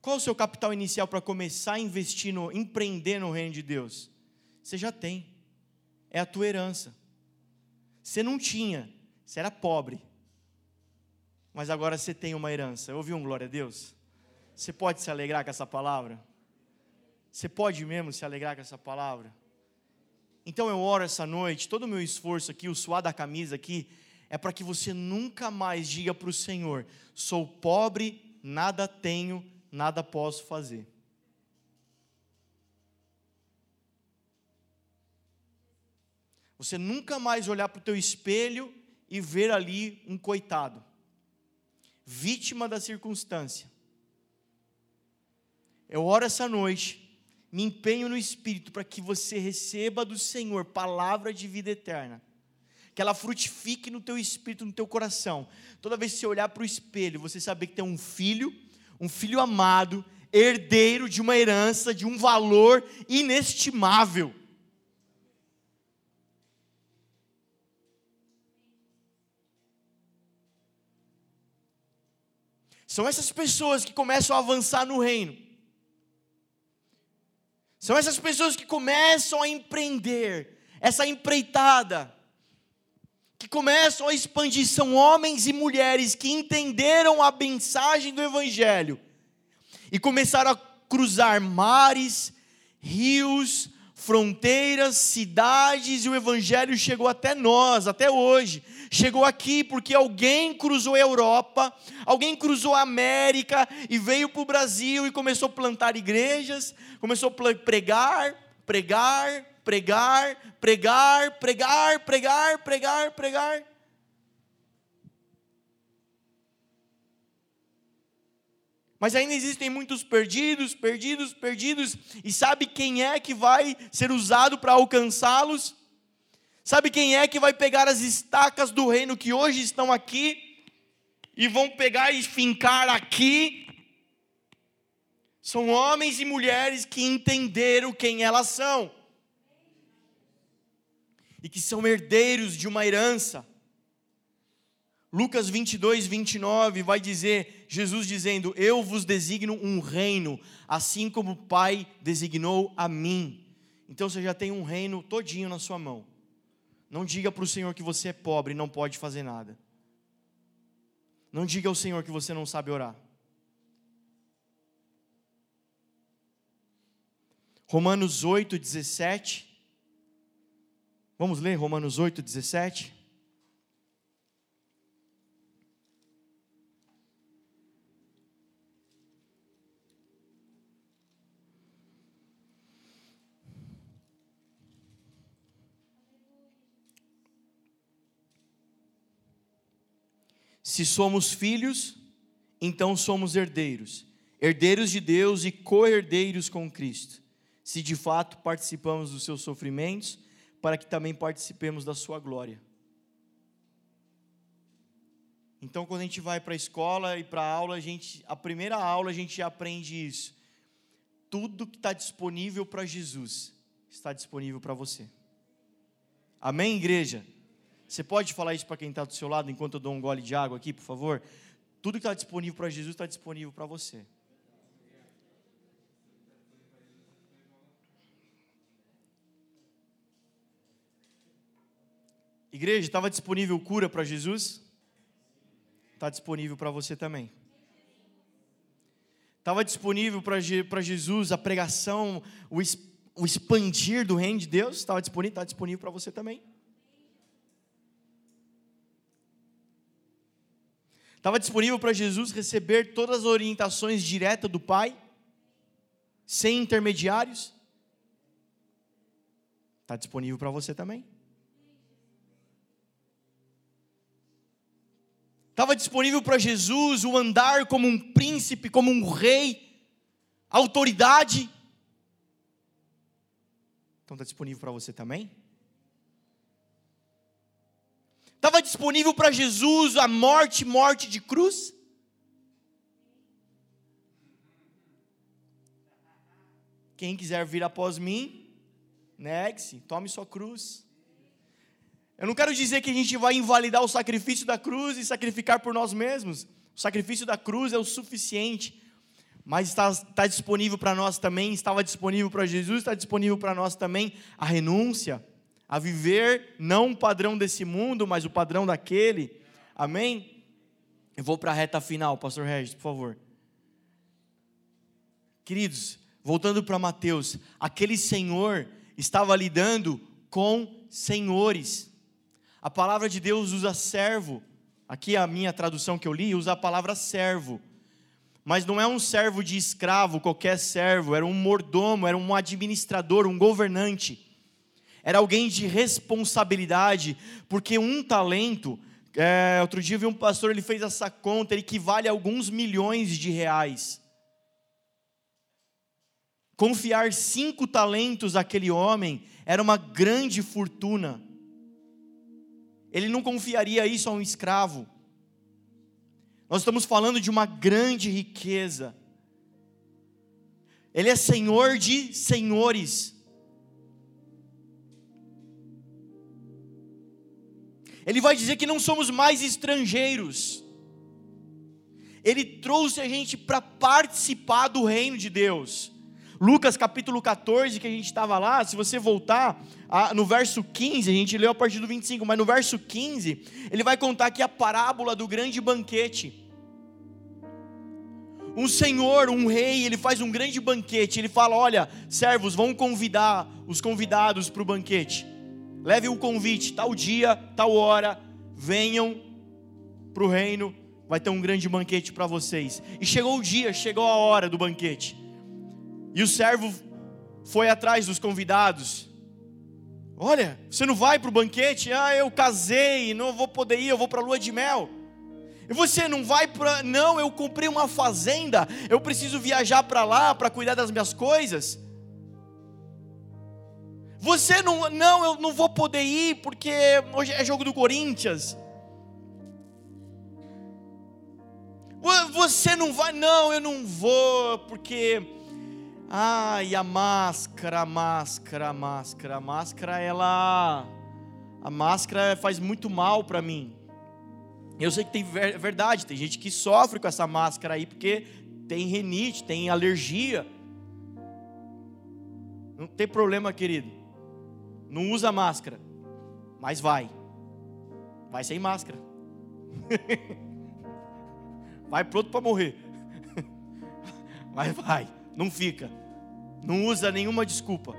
Qual o seu capital inicial para começar a investir, no, empreender no reino de Deus? Você já tem. É a tua herança. Você não tinha, você era pobre. Mas agora você tem uma herança. Ouviu um glória a Deus? Você pode se alegrar com essa palavra? Você pode mesmo se alegrar com essa palavra? Então eu oro essa noite, todo o meu esforço aqui, o suar da camisa aqui, é para que você nunca mais diga para o Senhor: sou pobre, nada tenho, nada posso fazer. Você nunca mais olhar para o teu espelho e ver ali um coitado, vítima da circunstância. Eu oro essa noite, me empenho no Espírito para que você receba do Senhor palavra de vida eterna, que ela frutifique no teu espírito, no teu coração. Toda vez que você olhar para o espelho, você saber que tem um filho, um filho amado, herdeiro de uma herança, de um valor inestimável. São essas pessoas que começam a avançar no reino. São essas pessoas que começam a empreender essa empreitada, que começam a expandir. São homens e mulheres que entenderam a mensagem do Evangelho e começaram a cruzar mares, rios, fronteiras, cidades, e o Evangelho chegou até nós, até hoje. Chegou aqui porque alguém cruzou a Europa, alguém cruzou a América e veio para o Brasil e começou a plantar igrejas, começou a pregar, pregar, pregar, pregar, pregar, pregar, pregar, pregar. Mas ainda existem muitos perdidos, perdidos, perdidos, e sabe quem é que vai ser usado para alcançá-los? Sabe quem é que vai pegar as estacas do reino que hoje estão aqui e vão pegar e fincar aqui? São homens e mulheres que entenderam quem elas são e que são herdeiros de uma herança. Lucas 22, 29 vai dizer, Jesus dizendo: Eu vos designo um reino, assim como o Pai designou a mim. Então você já tem um reino todinho na sua mão. Não diga para o Senhor que você é pobre e não pode fazer nada. Não diga ao Senhor que você não sabe orar. Romanos 8, 17. Vamos ler Romanos 8, 17. Se somos filhos, então somos herdeiros, herdeiros de Deus e co-herdeiros com Cristo. se de fato participamos dos seus sofrimentos, para que também participemos da sua glória. Então, quando a gente vai para a escola e para a aula, a, gente, a primeira aula a gente aprende isso. Tudo que está disponível para Jesus está disponível para você. Amém, igreja? Você pode falar isso para quem está do seu lado enquanto eu dou um gole de água aqui, por favor? Tudo que está disponível para Jesus está disponível para você. Igreja, estava disponível cura para Jesus? está disponível para você também. Estava disponível para Jesus a pregação, o, expandir do reino de Deus, estava disponível, está disponível para você também. Estava disponível para Jesus receber todas as orientações diretas do Pai, sem intermediários. Está disponível para você também. Estava disponível para Jesus o andar como um príncipe, como um rei, autoridade. Então está disponível para você também? Estava disponível para Jesus a morte, morte de cruz? Quem quiser vir após mim, negue-se, tome sua cruz. Eu não quero dizer que a gente vai invalidar o sacrifício da cruz e sacrificar por nós mesmos. O sacrifício da cruz é o suficiente. Mas está, está disponível para nós também, estava disponível para Jesus, está disponível para nós também a renúncia, a viver não o padrão desse mundo, mas o padrão daquele. Amém? Eu vou para a reta final, Pastor Regis, por favor. Queridos, voltando para Mateus, aquele senhor estava lidando com senhores. A palavra de Deus usa servo. Aqui a minha tradução que eu li usa a palavra servo. Mas não é um servo de escravo, qualquer servo, era um mordomo, era um administrador, um governante. Era alguém de responsabilidade, porque um talento, é, outro dia eu vi um pastor, ele fez essa conta, ele equivale a alguns milhões de reais. Confiar cinco talentos àquele homem era uma grande fortuna ele não confiaria isso a um escravo. Nós estamos falando de uma grande riqueza. Ele é senhor de senhores. Ele vai dizer que não somos mais estrangeiros. Ele trouxe a gente para participar do reino de Deus. Lucas capítulo 14, que a gente estava lá, se você voltar no verso 15, a gente leu a partir do 25, mas no verso 15, ele vai contar aqui a parábola do grande banquete. Um senhor, um rei, ele faz um grande banquete, ele fala: Olha, servos, vão convidar os convidados para o banquete. Leve o convite, tal dia, tal hora, venham para o reino, vai ter um grande banquete para vocês. E chegou o dia, chegou a hora do banquete. E o servo foi atrás dos convidados. Olha, você não vai para o banquete? Ah, eu casei, não vou poder ir, eu vou para a lua de mel. E você não vai para. Não, eu comprei uma fazenda, eu preciso viajar para lá para cuidar das minhas coisas. Você não. Não, eu não vou poder ir porque hoje é jogo do Corinthians. Você não vai. Não, eu não vou porque e a máscara, a máscara, a máscara, a máscara, ela. A máscara faz muito mal para mim. Eu sei que tem ver, verdade, tem gente que sofre com essa máscara aí porque tem renite, tem alergia. Não tem problema, querido. Não usa máscara, mas vai. Vai sem máscara. vai pronto para morrer. mas vai, não fica. Não usa nenhuma desculpa.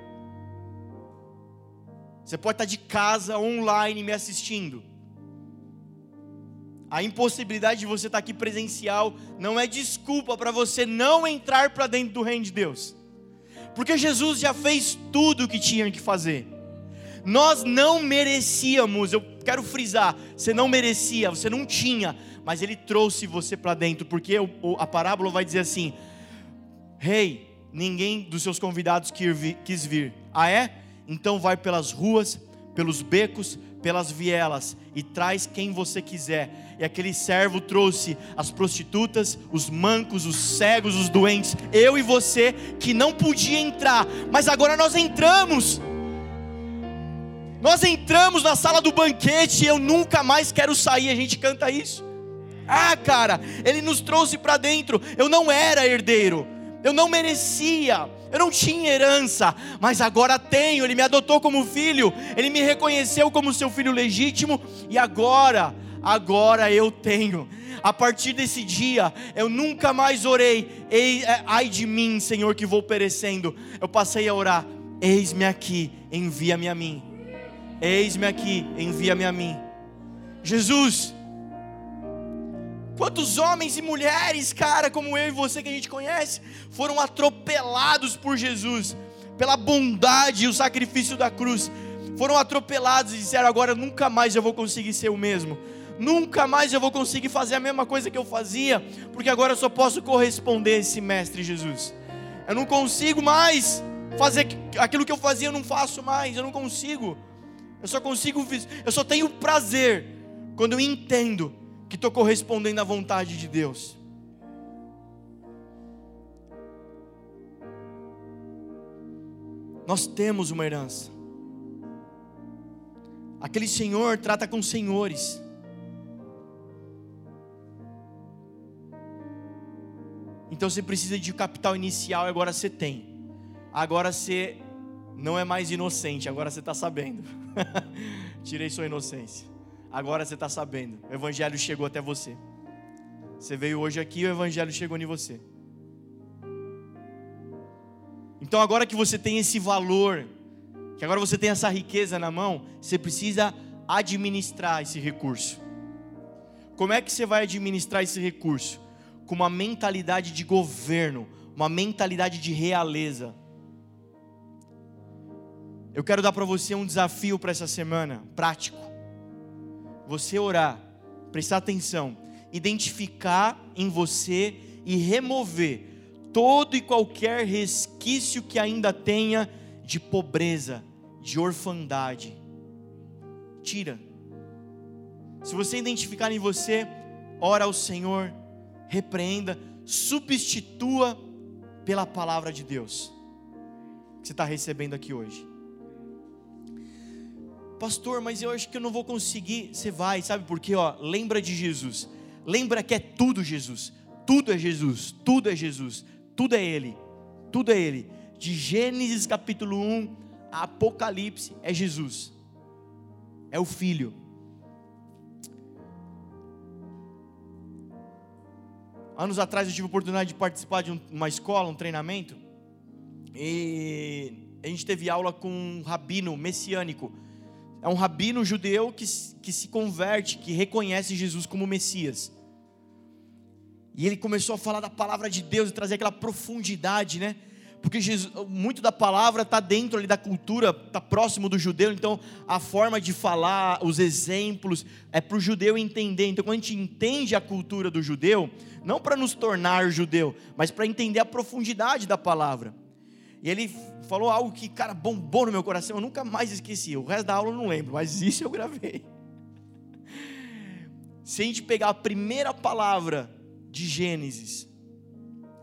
Você pode estar de casa, online, me assistindo. A impossibilidade de você estar aqui presencial não é desculpa para você não entrar para dentro do reino de Deus. Porque Jesus já fez tudo o que tinha que fazer. Nós não merecíamos, eu quero frisar, você não merecia, você não tinha, mas Ele trouxe você para dentro, porque a parábola vai dizer assim: Rei, hey, ninguém dos seus convidados quis vir. Ah, é? Então vai pelas ruas, pelos becos, pelas vielas e traz quem você quiser. E aquele servo trouxe as prostitutas, os mancos, os cegos, os doentes, eu e você que não podia entrar, mas agora nós entramos. Nós entramos na sala do banquete e eu nunca mais quero sair. A gente canta isso. Ah, cara, ele nos trouxe para dentro. Eu não era herdeiro, eu não merecia, eu não tinha herança, mas agora tenho. Ele me adotou como filho, ele me reconheceu como seu filho legítimo e agora, agora eu tenho. A partir desse dia, eu nunca mais orei, é, ai de mim, Senhor, que vou perecendo. Eu passei a orar: Eis-me aqui, envia-me a mim. Eis-me aqui, envia-me a mim. Jesus, Quantos homens e mulheres, cara, como eu e você que a gente conhece, foram atropelados por Jesus, pela bondade e o sacrifício da cruz, foram atropelados e disseram: agora nunca mais eu vou conseguir ser o mesmo, nunca mais eu vou conseguir fazer a mesma coisa que eu fazia, porque agora eu só posso corresponder a esse Mestre Jesus. Eu não consigo mais fazer aquilo que eu fazia, eu não faço mais, eu não consigo. Eu só consigo, eu só tenho prazer quando eu entendo que estou correspondendo à vontade de Deus. Nós temos uma herança. Aquele senhor trata com senhores. Então você precisa de capital inicial agora você tem. Agora você não é mais inocente, agora você está sabendo. Tirei sua inocência. Agora você está sabendo. O Evangelho chegou até você. Você veio hoje aqui e o Evangelho chegou em você. Então, agora que você tem esse valor, que agora você tem essa riqueza na mão, você precisa administrar esse recurso. Como é que você vai administrar esse recurso? Com uma mentalidade de governo, uma mentalidade de realeza. Eu quero dar para você um desafio para essa semana, prático você orar, prestar atenção, identificar em você e remover todo e qualquer resquício que ainda tenha de pobreza, de orfandade. Tira. Se você identificar em você, ora ao Senhor, repreenda, substitua pela palavra de Deus que você está recebendo aqui hoje. Pastor, mas eu acho que eu não vou conseguir. Você vai, sabe por quê? Ó, lembra de Jesus. Lembra que é tudo Jesus. Tudo é Jesus. Tudo é Jesus. Tudo é Ele. Tudo é Ele. De Gênesis capítulo 1 a Apocalipse é Jesus. É o Filho. Anos atrás eu tive a oportunidade de participar de uma escola, um treinamento. E a gente teve aula com um rabino messiânico é um rabino judeu que, que se converte, que reconhece Jesus como Messias. E ele começou a falar da palavra de Deus e trazer aquela profundidade, né? Porque Jesus, muito da palavra está dentro ali da cultura, está próximo do judeu, então a forma de falar, os exemplos, é para o judeu entender. Então, quando a gente entende a cultura do judeu, não para nos tornar judeu, mas para entender a profundidade da palavra. E ele falou algo que, cara, bombou no meu coração, eu nunca mais esqueci. O resto da aula eu não lembro, mas isso eu gravei. Se a gente pegar a primeira palavra de Gênesis,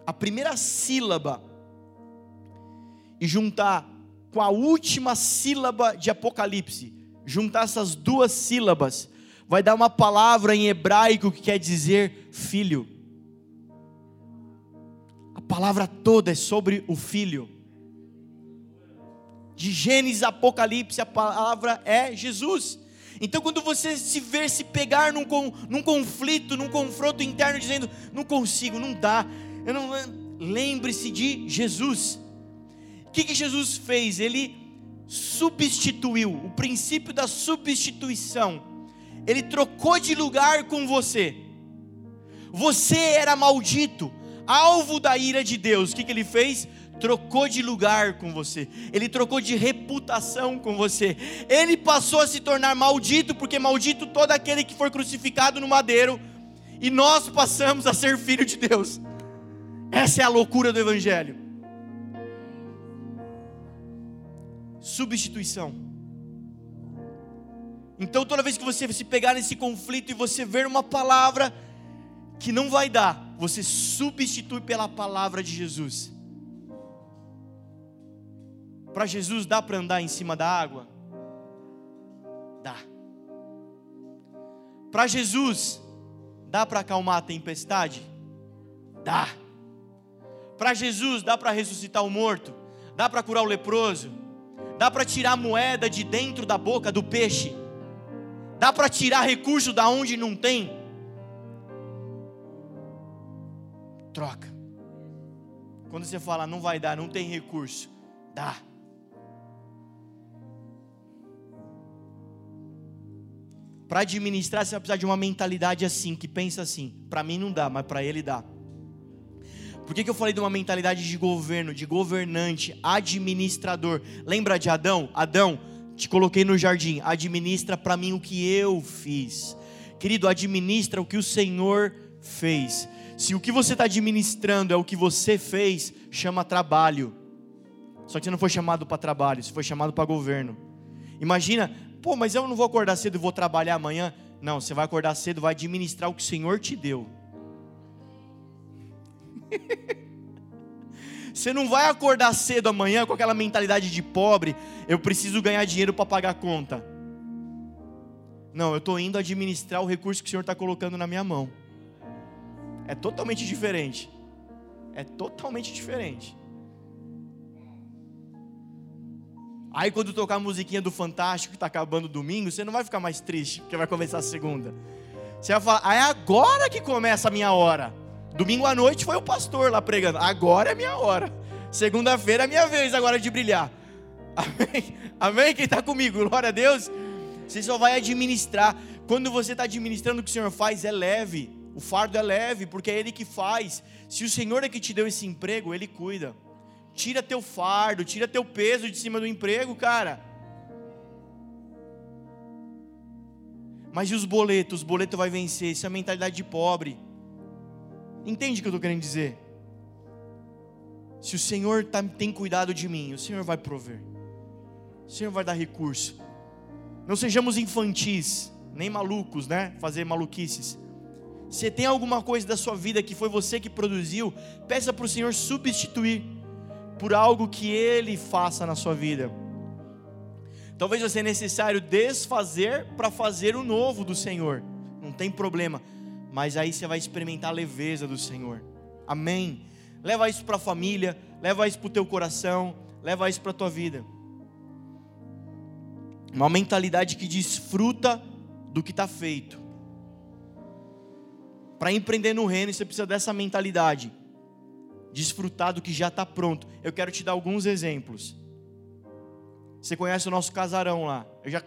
a primeira sílaba, e juntar com a última sílaba de Apocalipse, juntar essas duas sílabas, vai dar uma palavra em hebraico que quer dizer filho. A palavra toda é sobre o filho de Gênesis Apocalipse, a palavra é Jesus. Então, quando você se ver se pegar num, num conflito, num confronto interno, dizendo, não consigo, não dá, eu não lembre-se de Jesus. O que, que Jesus fez? Ele substituiu o princípio da substituição. Ele trocou de lugar com você. Você era maldito, alvo da ira de Deus. O que, que ele fez? Trocou de lugar com você, ele trocou de reputação com você, ele passou a se tornar maldito, porque maldito todo aquele que for crucificado no madeiro, e nós passamos a ser filho de Deus. Essa é a loucura do Evangelho. substituição. Então, toda vez que você se pegar nesse conflito e você ver uma palavra que não vai dar, você substitui pela palavra de Jesus. Para Jesus dá para andar em cima da água? Dá. Para Jesus dá para acalmar a tempestade? Dá. Para Jesus dá para ressuscitar o morto? Dá para curar o leproso? Dá para tirar moeda de dentro da boca do peixe? Dá para tirar recurso da onde não tem? Troca. Quando você fala não vai dar, não tem recurso, dá. Para administrar, você vai precisar de uma mentalidade assim, que pensa assim: para mim não dá, mas para ele dá. Por que, que eu falei de uma mentalidade de governo, de governante, administrador? Lembra de Adão? Adão, te coloquei no jardim, administra para mim o que eu fiz. Querido, administra o que o Senhor fez. Se o que você está administrando é o que você fez, chama trabalho. Só que você não foi chamado para trabalho, você foi chamado para governo. Imagina, pô, mas eu não vou acordar cedo e vou trabalhar amanhã. Não, você vai acordar cedo, vai administrar o que o Senhor te deu. Você não vai acordar cedo amanhã com aquela mentalidade de pobre, eu preciso ganhar dinheiro para pagar a conta. Não, eu estou indo administrar o recurso que o Senhor está colocando na minha mão. É totalmente diferente. É totalmente diferente. Aí quando tocar a musiquinha do Fantástico que está acabando domingo, você não vai ficar mais triste, porque vai começar a segunda. Você vai falar, ah, é agora que começa a minha hora. Domingo à noite foi o pastor lá pregando. Agora é minha hora. Segunda-feira é minha vez agora de brilhar. Amém? Amém? Quem está comigo? Glória a Deus. Você só vai administrar. Quando você está administrando o que o Senhor faz, é leve. O fardo é leve, porque é Ele que faz. Se o Senhor é que te deu esse emprego, Ele cuida. Tira teu fardo, tira teu peso de cima do emprego, cara. Mas e os boletos? Os boletos vai vencer. Isso é mentalidade de pobre. Entende o que eu estou querendo dizer? Se o Senhor tá, tem cuidado de mim, o Senhor vai prover. O Senhor vai dar recurso. Não sejamos infantis, nem malucos, né? Fazer maluquices. Se tem alguma coisa da sua vida que foi você que produziu, peça para o Senhor substituir por algo que Ele faça na sua vida. Talvez seja necessário desfazer para fazer o novo do Senhor. Não tem problema. Mas aí você vai experimentar a leveza do Senhor. Amém. Leva isso para a família, leva isso para o teu coração, leva isso para a tua vida. Uma mentalidade que desfruta do que está feito. Para empreender no reino, você precisa dessa mentalidade desfrutar do que já está pronto. Eu quero te dar alguns exemplos. Você conhece o nosso casarão lá. Eu já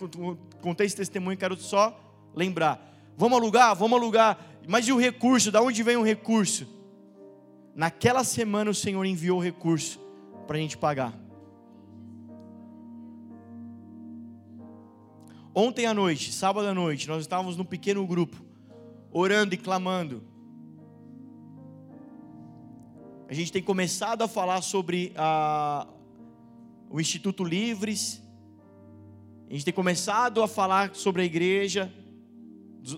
contei esse testemunho, quero só lembrar. Vamos alugar? Vamos alugar. Mas e o recurso? Da onde vem o recurso? Naquela semana o Senhor enviou o recurso para a gente pagar. Ontem à noite, sábado à noite, nós estávamos num pequeno grupo, orando e clamando a gente tem começado a falar sobre a, o Instituto Livres, a gente tem começado a falar sobre a igreja,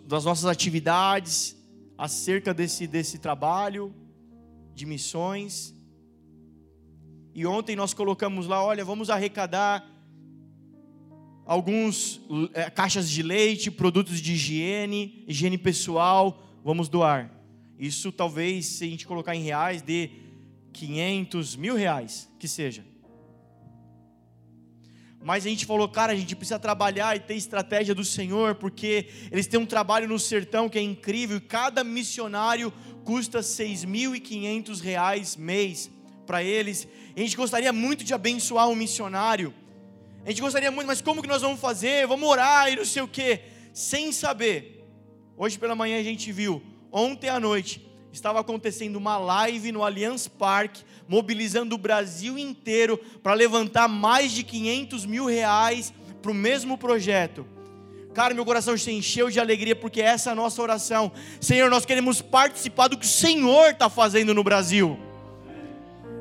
das nossas atividades, acerca desse, desse trabalho de missões. E ontem nós colocamos lá: olha, vamos arrecadar alguns é, caixas de leite, produtos de higiene, higiene pessoal, vamos doar. Isso talvez, se a gente colocar em reais, dê 500, mil reais, que seja. Mas a gente falou, cara, a gente precisa trabalhar e ter estratégia do Senhor, porque eles têm um trabalho no sertão que é incrível, cada missionário custa 6.500 reais mês para eles. A gente gostaria muito de abençoar um missionário. A gente gostaria muito, mas como que nós vamos fazer? Vamos orar e não sei o quê. Sem saber. Hoje pela manhã a gente viu Ontem à noite estava acontecendo uma live no Allianz Parque, mobilizando o Brasil inteiro para levantar mais de 500 mil reais para o mesmo projeto. Cara, meu coração se encheu de alegria porque essa é a nossa oração. Senhor, nós queremos participar do que o Senhor está fazendo no Brasil.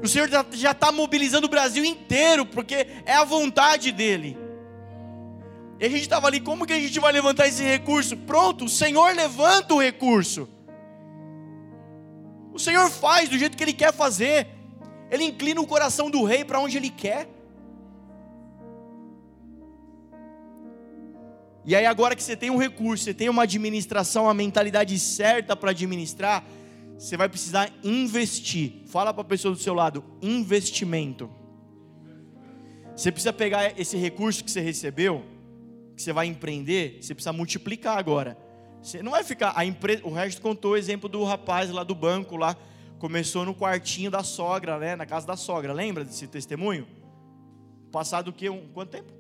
O Senhor já está mobilizando o Brasil inteiro, porque é a vontade dEle. E a gente estava ali, como que a gente vai levantar esse recurso? Pronto, o Senhor levanta o recurso. O Senhor faz do jeito que Ele quer fazer. Ele inclina o coração do rei para onde Ele quer. E aí, agora que você tem um recurso, você tem uma administração, uma mentalidade certa para administrar, você vai precisar investir. Fala para a pessoa do seu lado: investimento. Você precisa pegar esse recurso que você recebeu, que você vai empreender, você precisa multiplicar agora. Você não vai ficar. A empresa, o resto contou o exemplo do rapaz lá do banco lá, começou no quartinho da sogra, né, na casa da sogra. Lembra desse testemunho? Passado o quê? Um, quanto tempo?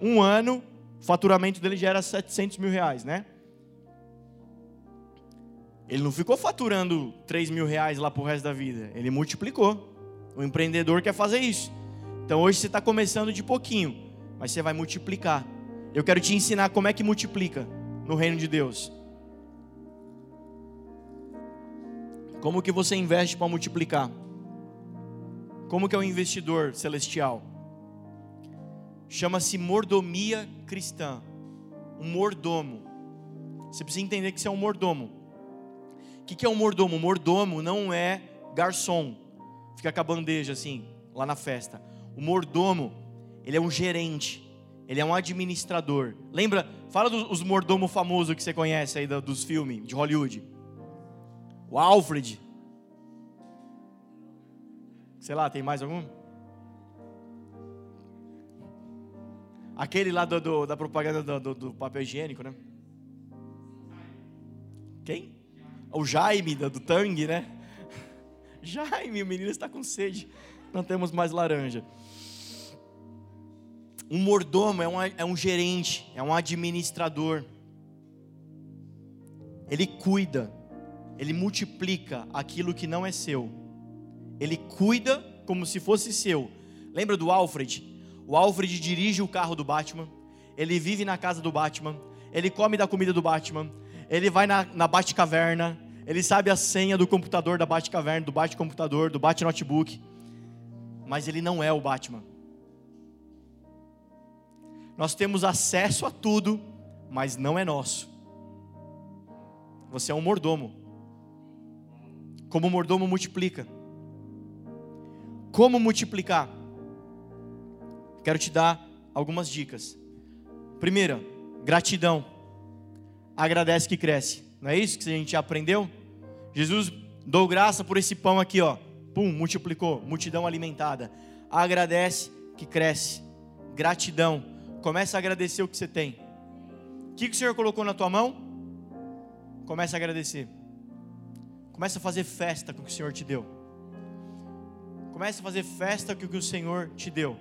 Um ano o faturamento dele já era 700 mil reais, né? Ele não ficou faturando 3 mil reais lá para o resto da vida. Ele multiplicou. O empreendedor quer fazer isso. Então hoje você está começando de pouquinho, mas você vai multiplicar. Eu quero te ensinar como é que multiplica no reino de Deus. Como que você investe para multiplicar? Como que é o investidor celestial? chama-se mordomia cristã. Um mordomo. Você precisa entender que você é um mordomo. O que é um mordomo? Mordomo não é garçom, fica com a bandeja assim, lá na festa. O mordomo, ele é um gerente, ele é um administrador. Lembra? Fala dos mordomos famosos que você conhece aí dos filmes de Hollywood. O Alfred. Sei lá, tem mais algum? Aquele lá do, do, da propaganda do, do, papel higiênico, né? Quem? O Jaime do, do Tang, né? Jaime, o menino está com sede. Não temos mais laranja. Um mordomo é um, é um gerente, é um administrador. Ele cuida, ele multiplica aquilo que não é seu. Ele cuida como se fosse seu. Lembra do Alfred? O Alfred dirige o carro do Batman. Ele vive na casa do Batman. Ele come da comida do Batman. Ele vai na, na Batcaverna. Ele sabe a senha do computador da Batcaverna, do Batcomputador, do Batnotebook. Mas ele não é o Batman. Nós temos acesso a tudo, mas não é nosso. Você é um mordomo. Como mordomo multiplica. Como multiplicar? quero te dar algumas dicas. Primeira, gratidão. Agradece que cresce. Não é isso que a gente aprendeu? Jesus dou graça por esse pão aqui, ó. Pum, multiplicou, multidão alimentada. Agradece que cresce. Gratidão. Começa a agradecer o que você tem. O que, que o Senhor colocou na tua mão? Começa a agradecer. Começa a fazer festa com o que o Senhor te deu. Começa a fazer festa com o que o Senhor te deu.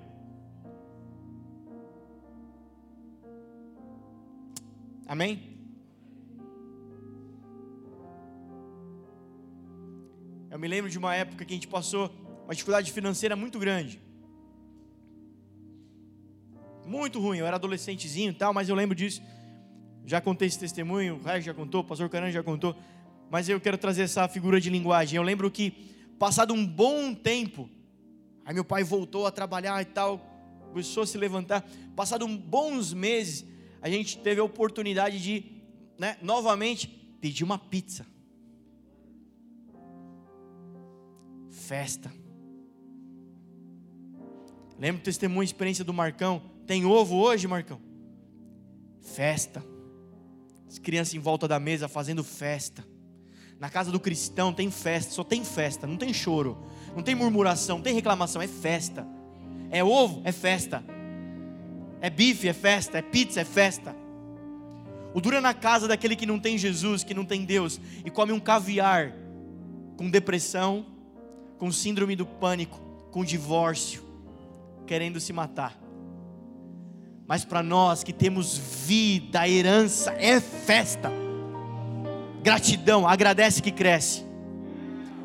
Amém? Eu me lembro de uma época que a gente passou uma dificuldade financeira muito grande. Muito ruim, eu era adolescentezinho e tal, mas eu lembro disso. Já contei esse testemunho, o Régio já contou, o pastor Caran já contou, mas eu quero trazer essa figura de linguagem. Eu lembro que, passado um bom tempo, aí meu pai voltou a trabalhar e tal, começou a se levantar. Passado bons meses, a gente teve a oportunidade de, né, novamente, pedir uma pizza. Festa. Lembra o testemunho, a experiência do Marcão? Tem ovo hoje, Marcão? Festa. As crianças em volta da mesa fazendo festa. Na casa do cristão tem festa, só tem festa, não tem choro, não tem murmuração, não tem reclamação, é festa. É ovo, é festa. É bife, é festa. É pizza, é festa. O dura na casa daquele que não tem Jesus, que não tem Deus, e come um caviar com depressão, com síndrome do pânico, com divórcio, querendo se matar. Mas para nós que temos vida, herança, é festa. Gratidão, agradece que cresce.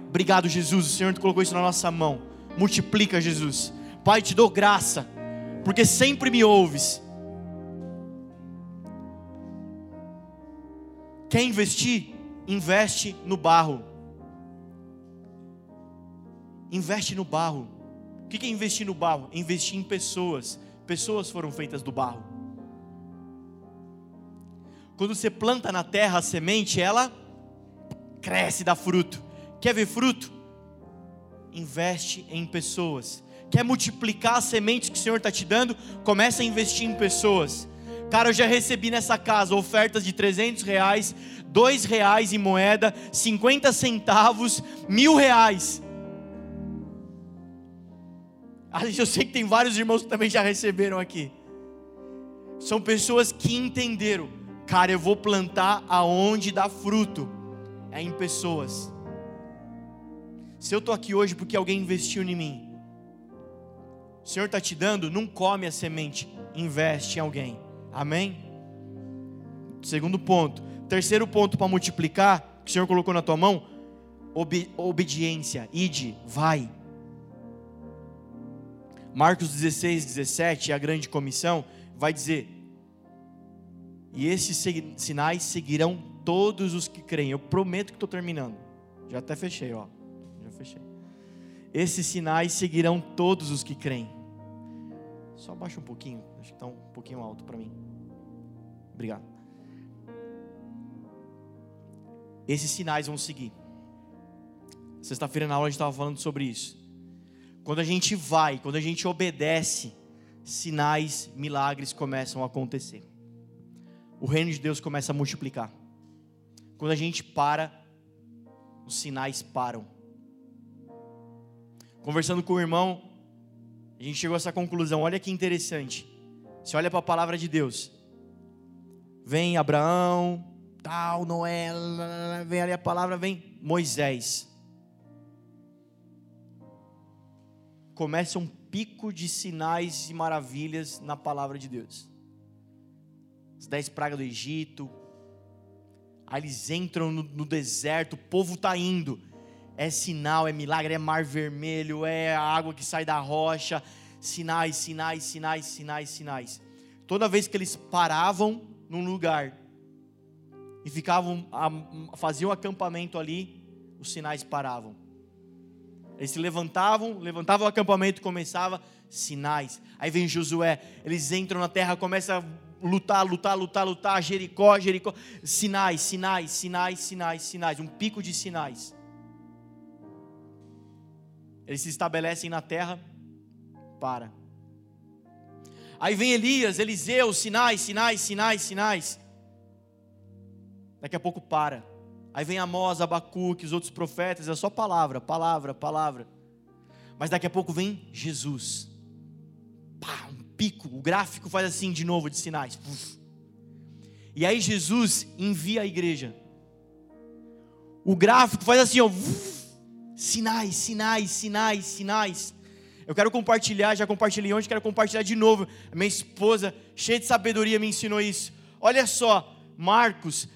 Obrigado, Jesus. O Senhor colocou isso na nossa mão. Multiplica, Jesus. Pai, te dou graça porque sempre me ouves. Quer investir? Investe no barro. investe no barro. O que é investir no barro? Investir em pessoas. Pessoas foram feitas do barro. Quando você planta na terra a semente, ela cresce, dá fruto. Quer ver fruto? Investe em pessoas. Quer multiplicar as sementes que o Senhor está te dando? Começa a investir em pessoas. Cara, eu já recebi nessa casa ofertas de 300 reais, 2 reais em moeda, 50 centavos, mil reais. Eu sei que tem vários irmãos que também já receberam aqui. São pessoas que entenderam, cara, eu vou plantar aonde dá fruto, é em pessoas. Se eu estou aqui hoje porque alguém investiu em mim, o Senhor está te dando, não come a semente, investe em alguém. Amém? Segundo ponto. Terceiro ponto para multiplicar, que o Senhor colocou na tua mão, Obe obediência. Ide, vai. Marcos 16, 17, a grande comissão, vai dizer: E esses sinais seguirão todos os que creem. Eu prometo que estou terminando. Já até fechei, ó. Já fechei. Esses sinais seguirão todos os que creem. Só baixa um pouquinho, acho que está um pouquinho alto para mim. Obrigado. Esses sinais vão seguir. Sexta-feira na aula a gente estava falando sobre isso. Quando a gente vai, quando a gente obedece, sinais, milagres começam a acontecer. O reino de Deus começa a multiplicar. Quando a gente para, os sinais param. Conversando com o irmão, a gente chegou a essa conclusão. Olha que interessante. Você olha para a palavra de Deus. Vem Abraão, tal, Noé, vem ali a palavra, vem Moisés. Começa um pico de sinais e maravilhas na palavra de Deus. As dez pragas do Egito. Aí eles entram no, no deserto, o povo está indo é sinal, é milagre, é mar vermelho, é a água que sai da rocha, sinais, sinais, sinais, sinais, sinais. Toda vez que eles paravam num lugar e ficavam, faziam acampamento ali, os sinais paravam. Eles se levantavam, levantavam o acampamento, começava sinais. Aí vem Josué, eles entram na terra, começa lutar, lutar, lutar, lutar, Jericó, Jericó, sinais, sinais, sinais, sinais, sinais, um pico de sinais. Eles se estabelecem na terra, para. Aí vem Elias, Eliseu, sinais, sinais, sinais, sinais. Daqui a pouco para. Aí vem Amós, Abacuque, os outros profetas, é só palavra, palavra, palavra. Mas daqui a pouco vem Jesus. Pá, pico, o gráfico faz assim de novo de sinais. E aí Jesus envia a igreja. O gráfico faz assim, ó. Sinais, sinais, sinais, sinais. Eu quero compartilhar, já compartilhei ontem, quero compartilhar de novo. minha esposa, cheia de sabedoria, me ensinou isso. Olha só, Marcos,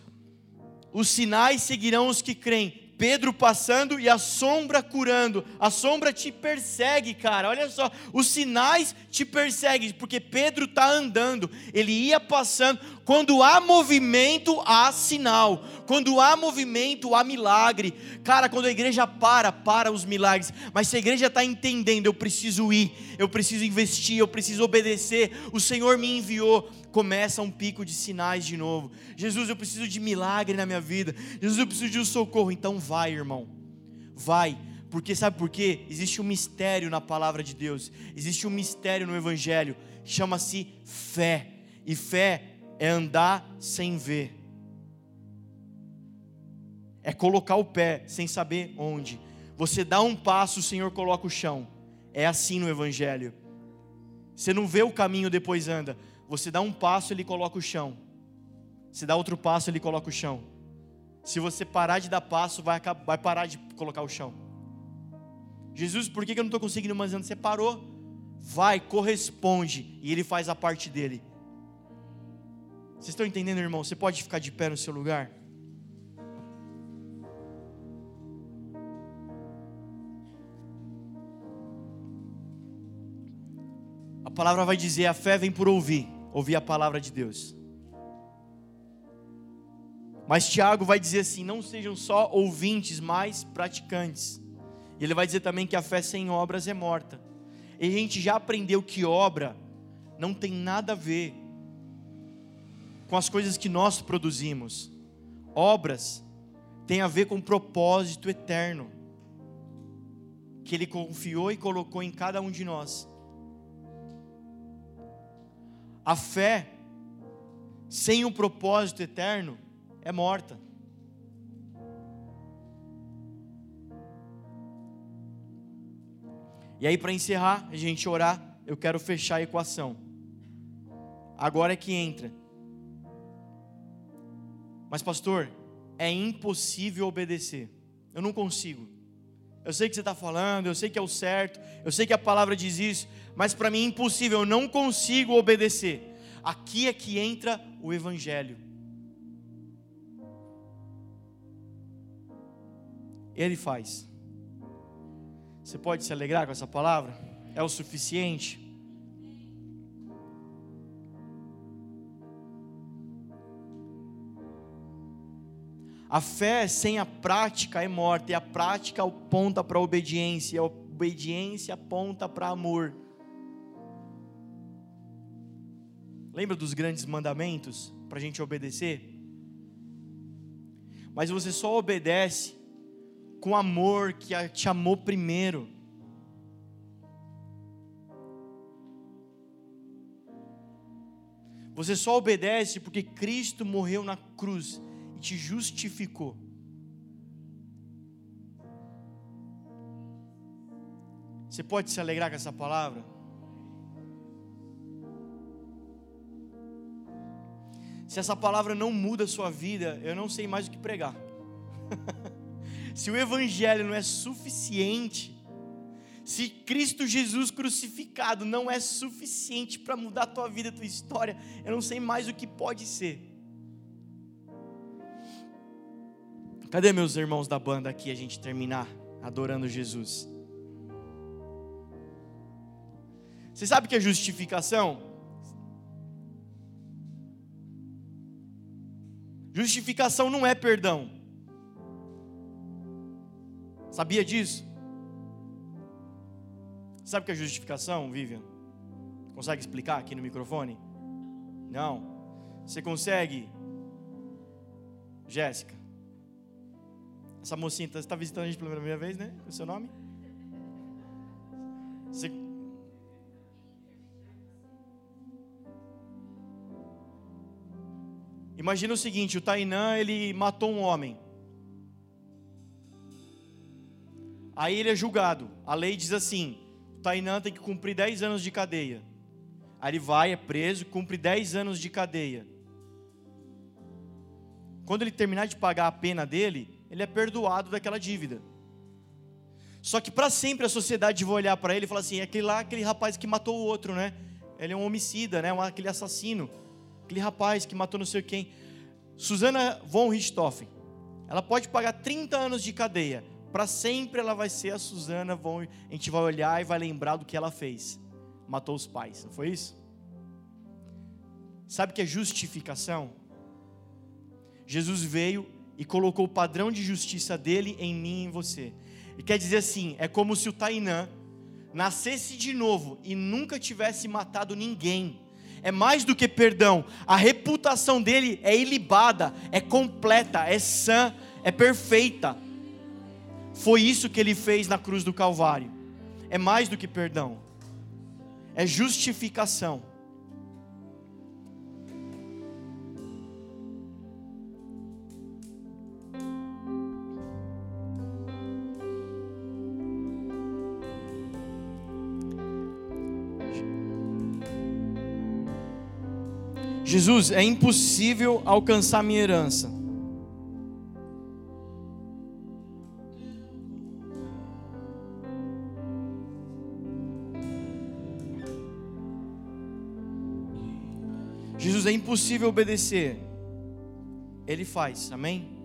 os sinais seguirão os que creem. Pedro passando e a sombra curando. A sombra te persegue, cara. Olha só, os sinais te perseguem, porque Pedro está andando, ele ia passando. Quando há movimento, há sinal. Quando há movimento, há milagre. Cara, quando a igreja para, para os milagres. Mas se a igreja está entendendo, eu preciso ir, eu preciso investir, eu preciso obedecer. O Senhor me enviou começa um pico de sinais de novo. Jesus, eu preciso de milagre na minha vida. Jesus, eu preciso de um socorro. Então vai, irmão. Vai. Porque sabe por quê? Existe um mistério na palavra de Deus. Existe um mistério no evangelho. Chama-se fé. E fé é andar sem ver. É colocar o pé sem saber onde. Você dá um passo, o Senhor coloca o chão. É assim no evangelho. Você não vê o caminho depois anda. Você dá um passo, ele coloca o chão. Se dá outro passo, ele coloca o chão. Se você parar de dar passo, vai, vai parar de colocar o chão. Jesus, por que eu não estou conseguindo mais andar? Você parou? Vai, corresponde. E ele faz a parte dele. Vocês estão entendendo, irmão? Você pode ficar de pé no seu lugar? A palavra vai dizer: a fé vem por ouvir ouvir a palavra de Deus. Mas Tiago vai dizer assim: não sejam só ouvintes, mas praticantes. E ele vai dizer também que a fé sem obras é morta. E a gente já aprendeu que obra não tem nada a ver com as coisas que nós produzimos. Obras têm a ver com um propósito eterno que Ele confiou e colocou em cada um de nós. A fé, sem um propósito eterno, é morta. E aí, para encerrar, a gente orar, eu quero fechar a equação. Agora é que entra. Mas, pastor, é impossível obedecer. Eu não consigo. Eu sei que você está falando, eu sei que é o certo, eu sei que a palavra diz isso, mas para mim é impossível, eu não consigo obedecer. Aqui é que entra o Evangelho. Ele faz. Você pode se alegrar com essa palavra? É o suficiente? A fé sem a prática é morta, e a prática aponta para a obediência, e a obediência aponta para amor. Lembra dos grandes mandamentos para a gente obedecer? Mas você só obedece com amor que te amou primeiro. Você só obedece porque Cristo morreu na cruz e te justificou. Você pode se alegrar com essa palavra? Se essa palavra não muda a sua vida, eu não sei mais o que pregar. se o Evangelho não é suficiente, se Cristo Jesus crucificado não é suficiente para mudar a tua vida, a tua história, eu não sei mais o que pode ser. Cadê meus irmãos da banda aqui a gente terminar adorando Jesus? Você sabe que é justificação? Justificação não é perdão. Sabia disso? Sabe o que é justificação, Vivian? Consegue explicar aqui no microfone? Não. Você consegue? Jéssica. Essa mocinha está visitando a gente pela primeira vez, né? O seu nome? Você... Imagina o seguinte: o Tainã ele matou um homem. Aí ele é julgado. A lei diz assim: o Tainã tem que cumprir 10 anos de cadeia. Aí ele vai, é preso, cumpre 10 anos de cadeia. Quando ele terminar de pagar a pena dele, ele é perdoado daquela dívida. Só que para sempre a sociedade vai olhar para ele e falar assim: é aquele lá, aquele rapaz que matou o outro, né? Ele é um homicida, né? Aquele assassino, aquele rapaz que matou não sei quem. Susana von Richthofen, ela pode pagar 30 anos de cadeia. Para sempre ela vai ser a Susana von. A gente vai olhar e vai lembrar do que ela fez. Matou os pais, não foi isso? Sabe o que é justificação? Jesus veio e colocou o padrão de justiça dele em mim e em você. E quer dizer assim, é como se o Tainã nascesse de novo e nunca tivesse matado ninguém. É mais do que perdão, a reputação dele é ilibada, é completa, é sã, é perfeita. Foi isso que ele fez na cruz do Calvário. É mais do que perdão, é justificação. Jesus, é impossível alcançar minha herança. Jesus, é impossível obedecer. Ele faz, amém?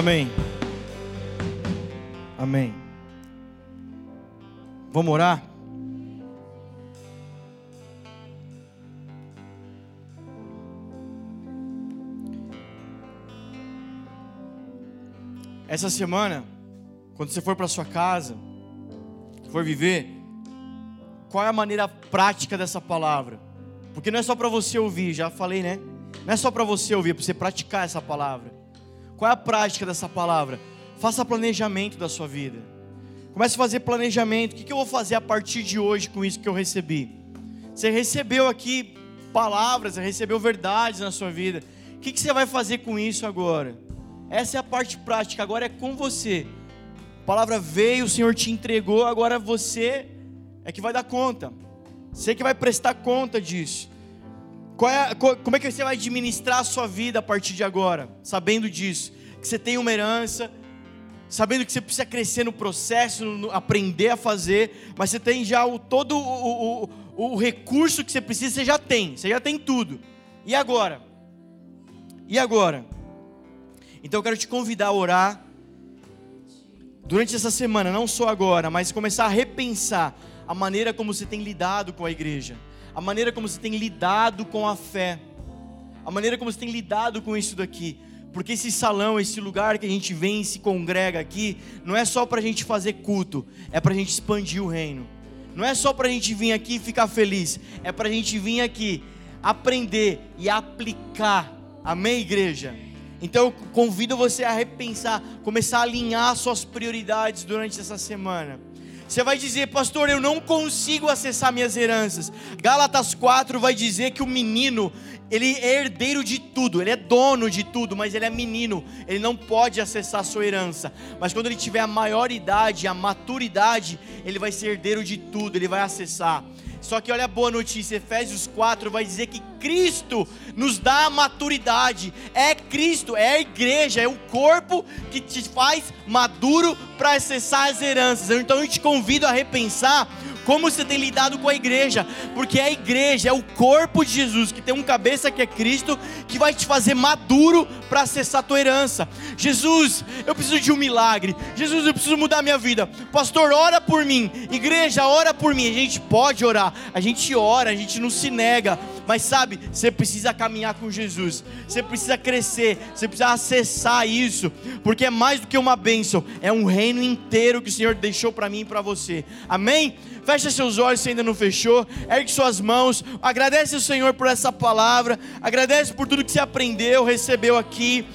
Amém. Amém. Vamos orar? Essa semana, quando você for para sua casa, for viver, qual é a maneira prática dessa palavra? Porque não é só para você ouvir, já falei, né? Não é só para você ouvir, é para você praticar essa palavra. Qual é a prática dessa palavra? Faça planejamento da sua vida. Comece a fazer planejamento. O que eu vou fazer a partir de hoje com isso que eu recebi? Você recebeu aqui palavras, você recebeu verdades na sua vida. O que você vai fazer com isso agora? Essa é a parte prática, agora é com você. A palavra veio, o Senhor te entregou, agora você é que vai dar conta. Você que vai prestar conta disso. É, como é que você vai administrar a sua vida a partir de agora? Sabendo disso. Que você tem uma herança, sabendo que você precisa crescer no processo, no, aprender a fazer, mas você tem já o, todo o, o, o recurso que você precisa, você já tem, você já tem tudo. E agora? E agora? Então eu quero te convidar a orar durante essa semana, não só agora, mas começar a repensar a maneira como você tem lidado com a igreja, a maneira como você tem lidado com a fé, a maneira como você tem lidado com isso daqui. Porque esse salão, esse lugar que a gente vem e se congrega aqui, não é só para a gente fazer culto, é para a gente expandir o reino. Não é só para a gente vir aqui e ficar feliz, é para a gente vir aqui aprender e aplicar. Amém, igreja? Então eu convido você a repensar, começar a alinhar suas prioridades durante essa semana. Você vai dizer, pastor, eu não consigo acessar minhas heranças. Gálatas 4 vai dizer que o menino, ele é herdeiro de tudo, ele é dono de tudo, mas ele é menino, ele não pode acessar a sua herança. Mas quando ele tiver a maioridade, a maturidade, ele vai ser herdeiro de tudo, ele vai acessar. Só que olha a boa notícia, Efésios 4 vai dizer que Cristo nos dá a maturidade. É Cristo, é a igreja, é o corpo que te faz maduro para acessar as heranças. Então eu te convido a repensar como você tem lidado com a igreja, porque a igreja, é o corpo de Jesus, que tem um cabeça que é Cristo, que vai te fazer maduro para acessar a tua herança. Jesus, eu preciso de um milagre. Jesus, eu preciso mudar minha vida. Pastor, ora por mim. Igreja, ora por mim. A gente pode orar, a gente ora, a gente não se nega. Mas sabe, você precisa caminhar com Jesus, você precisa crescer, você precisa acessar isso, porque é mais do que uma bênção, é um reino inteiro que o Senhor deixou para mim e para você. Amém? Fecha seus olhos se ainda não fechou, ergue suas mãos, agradece ao Senhor por essa palavra, agradece por tudo que você aprendeu, recebeu aqui.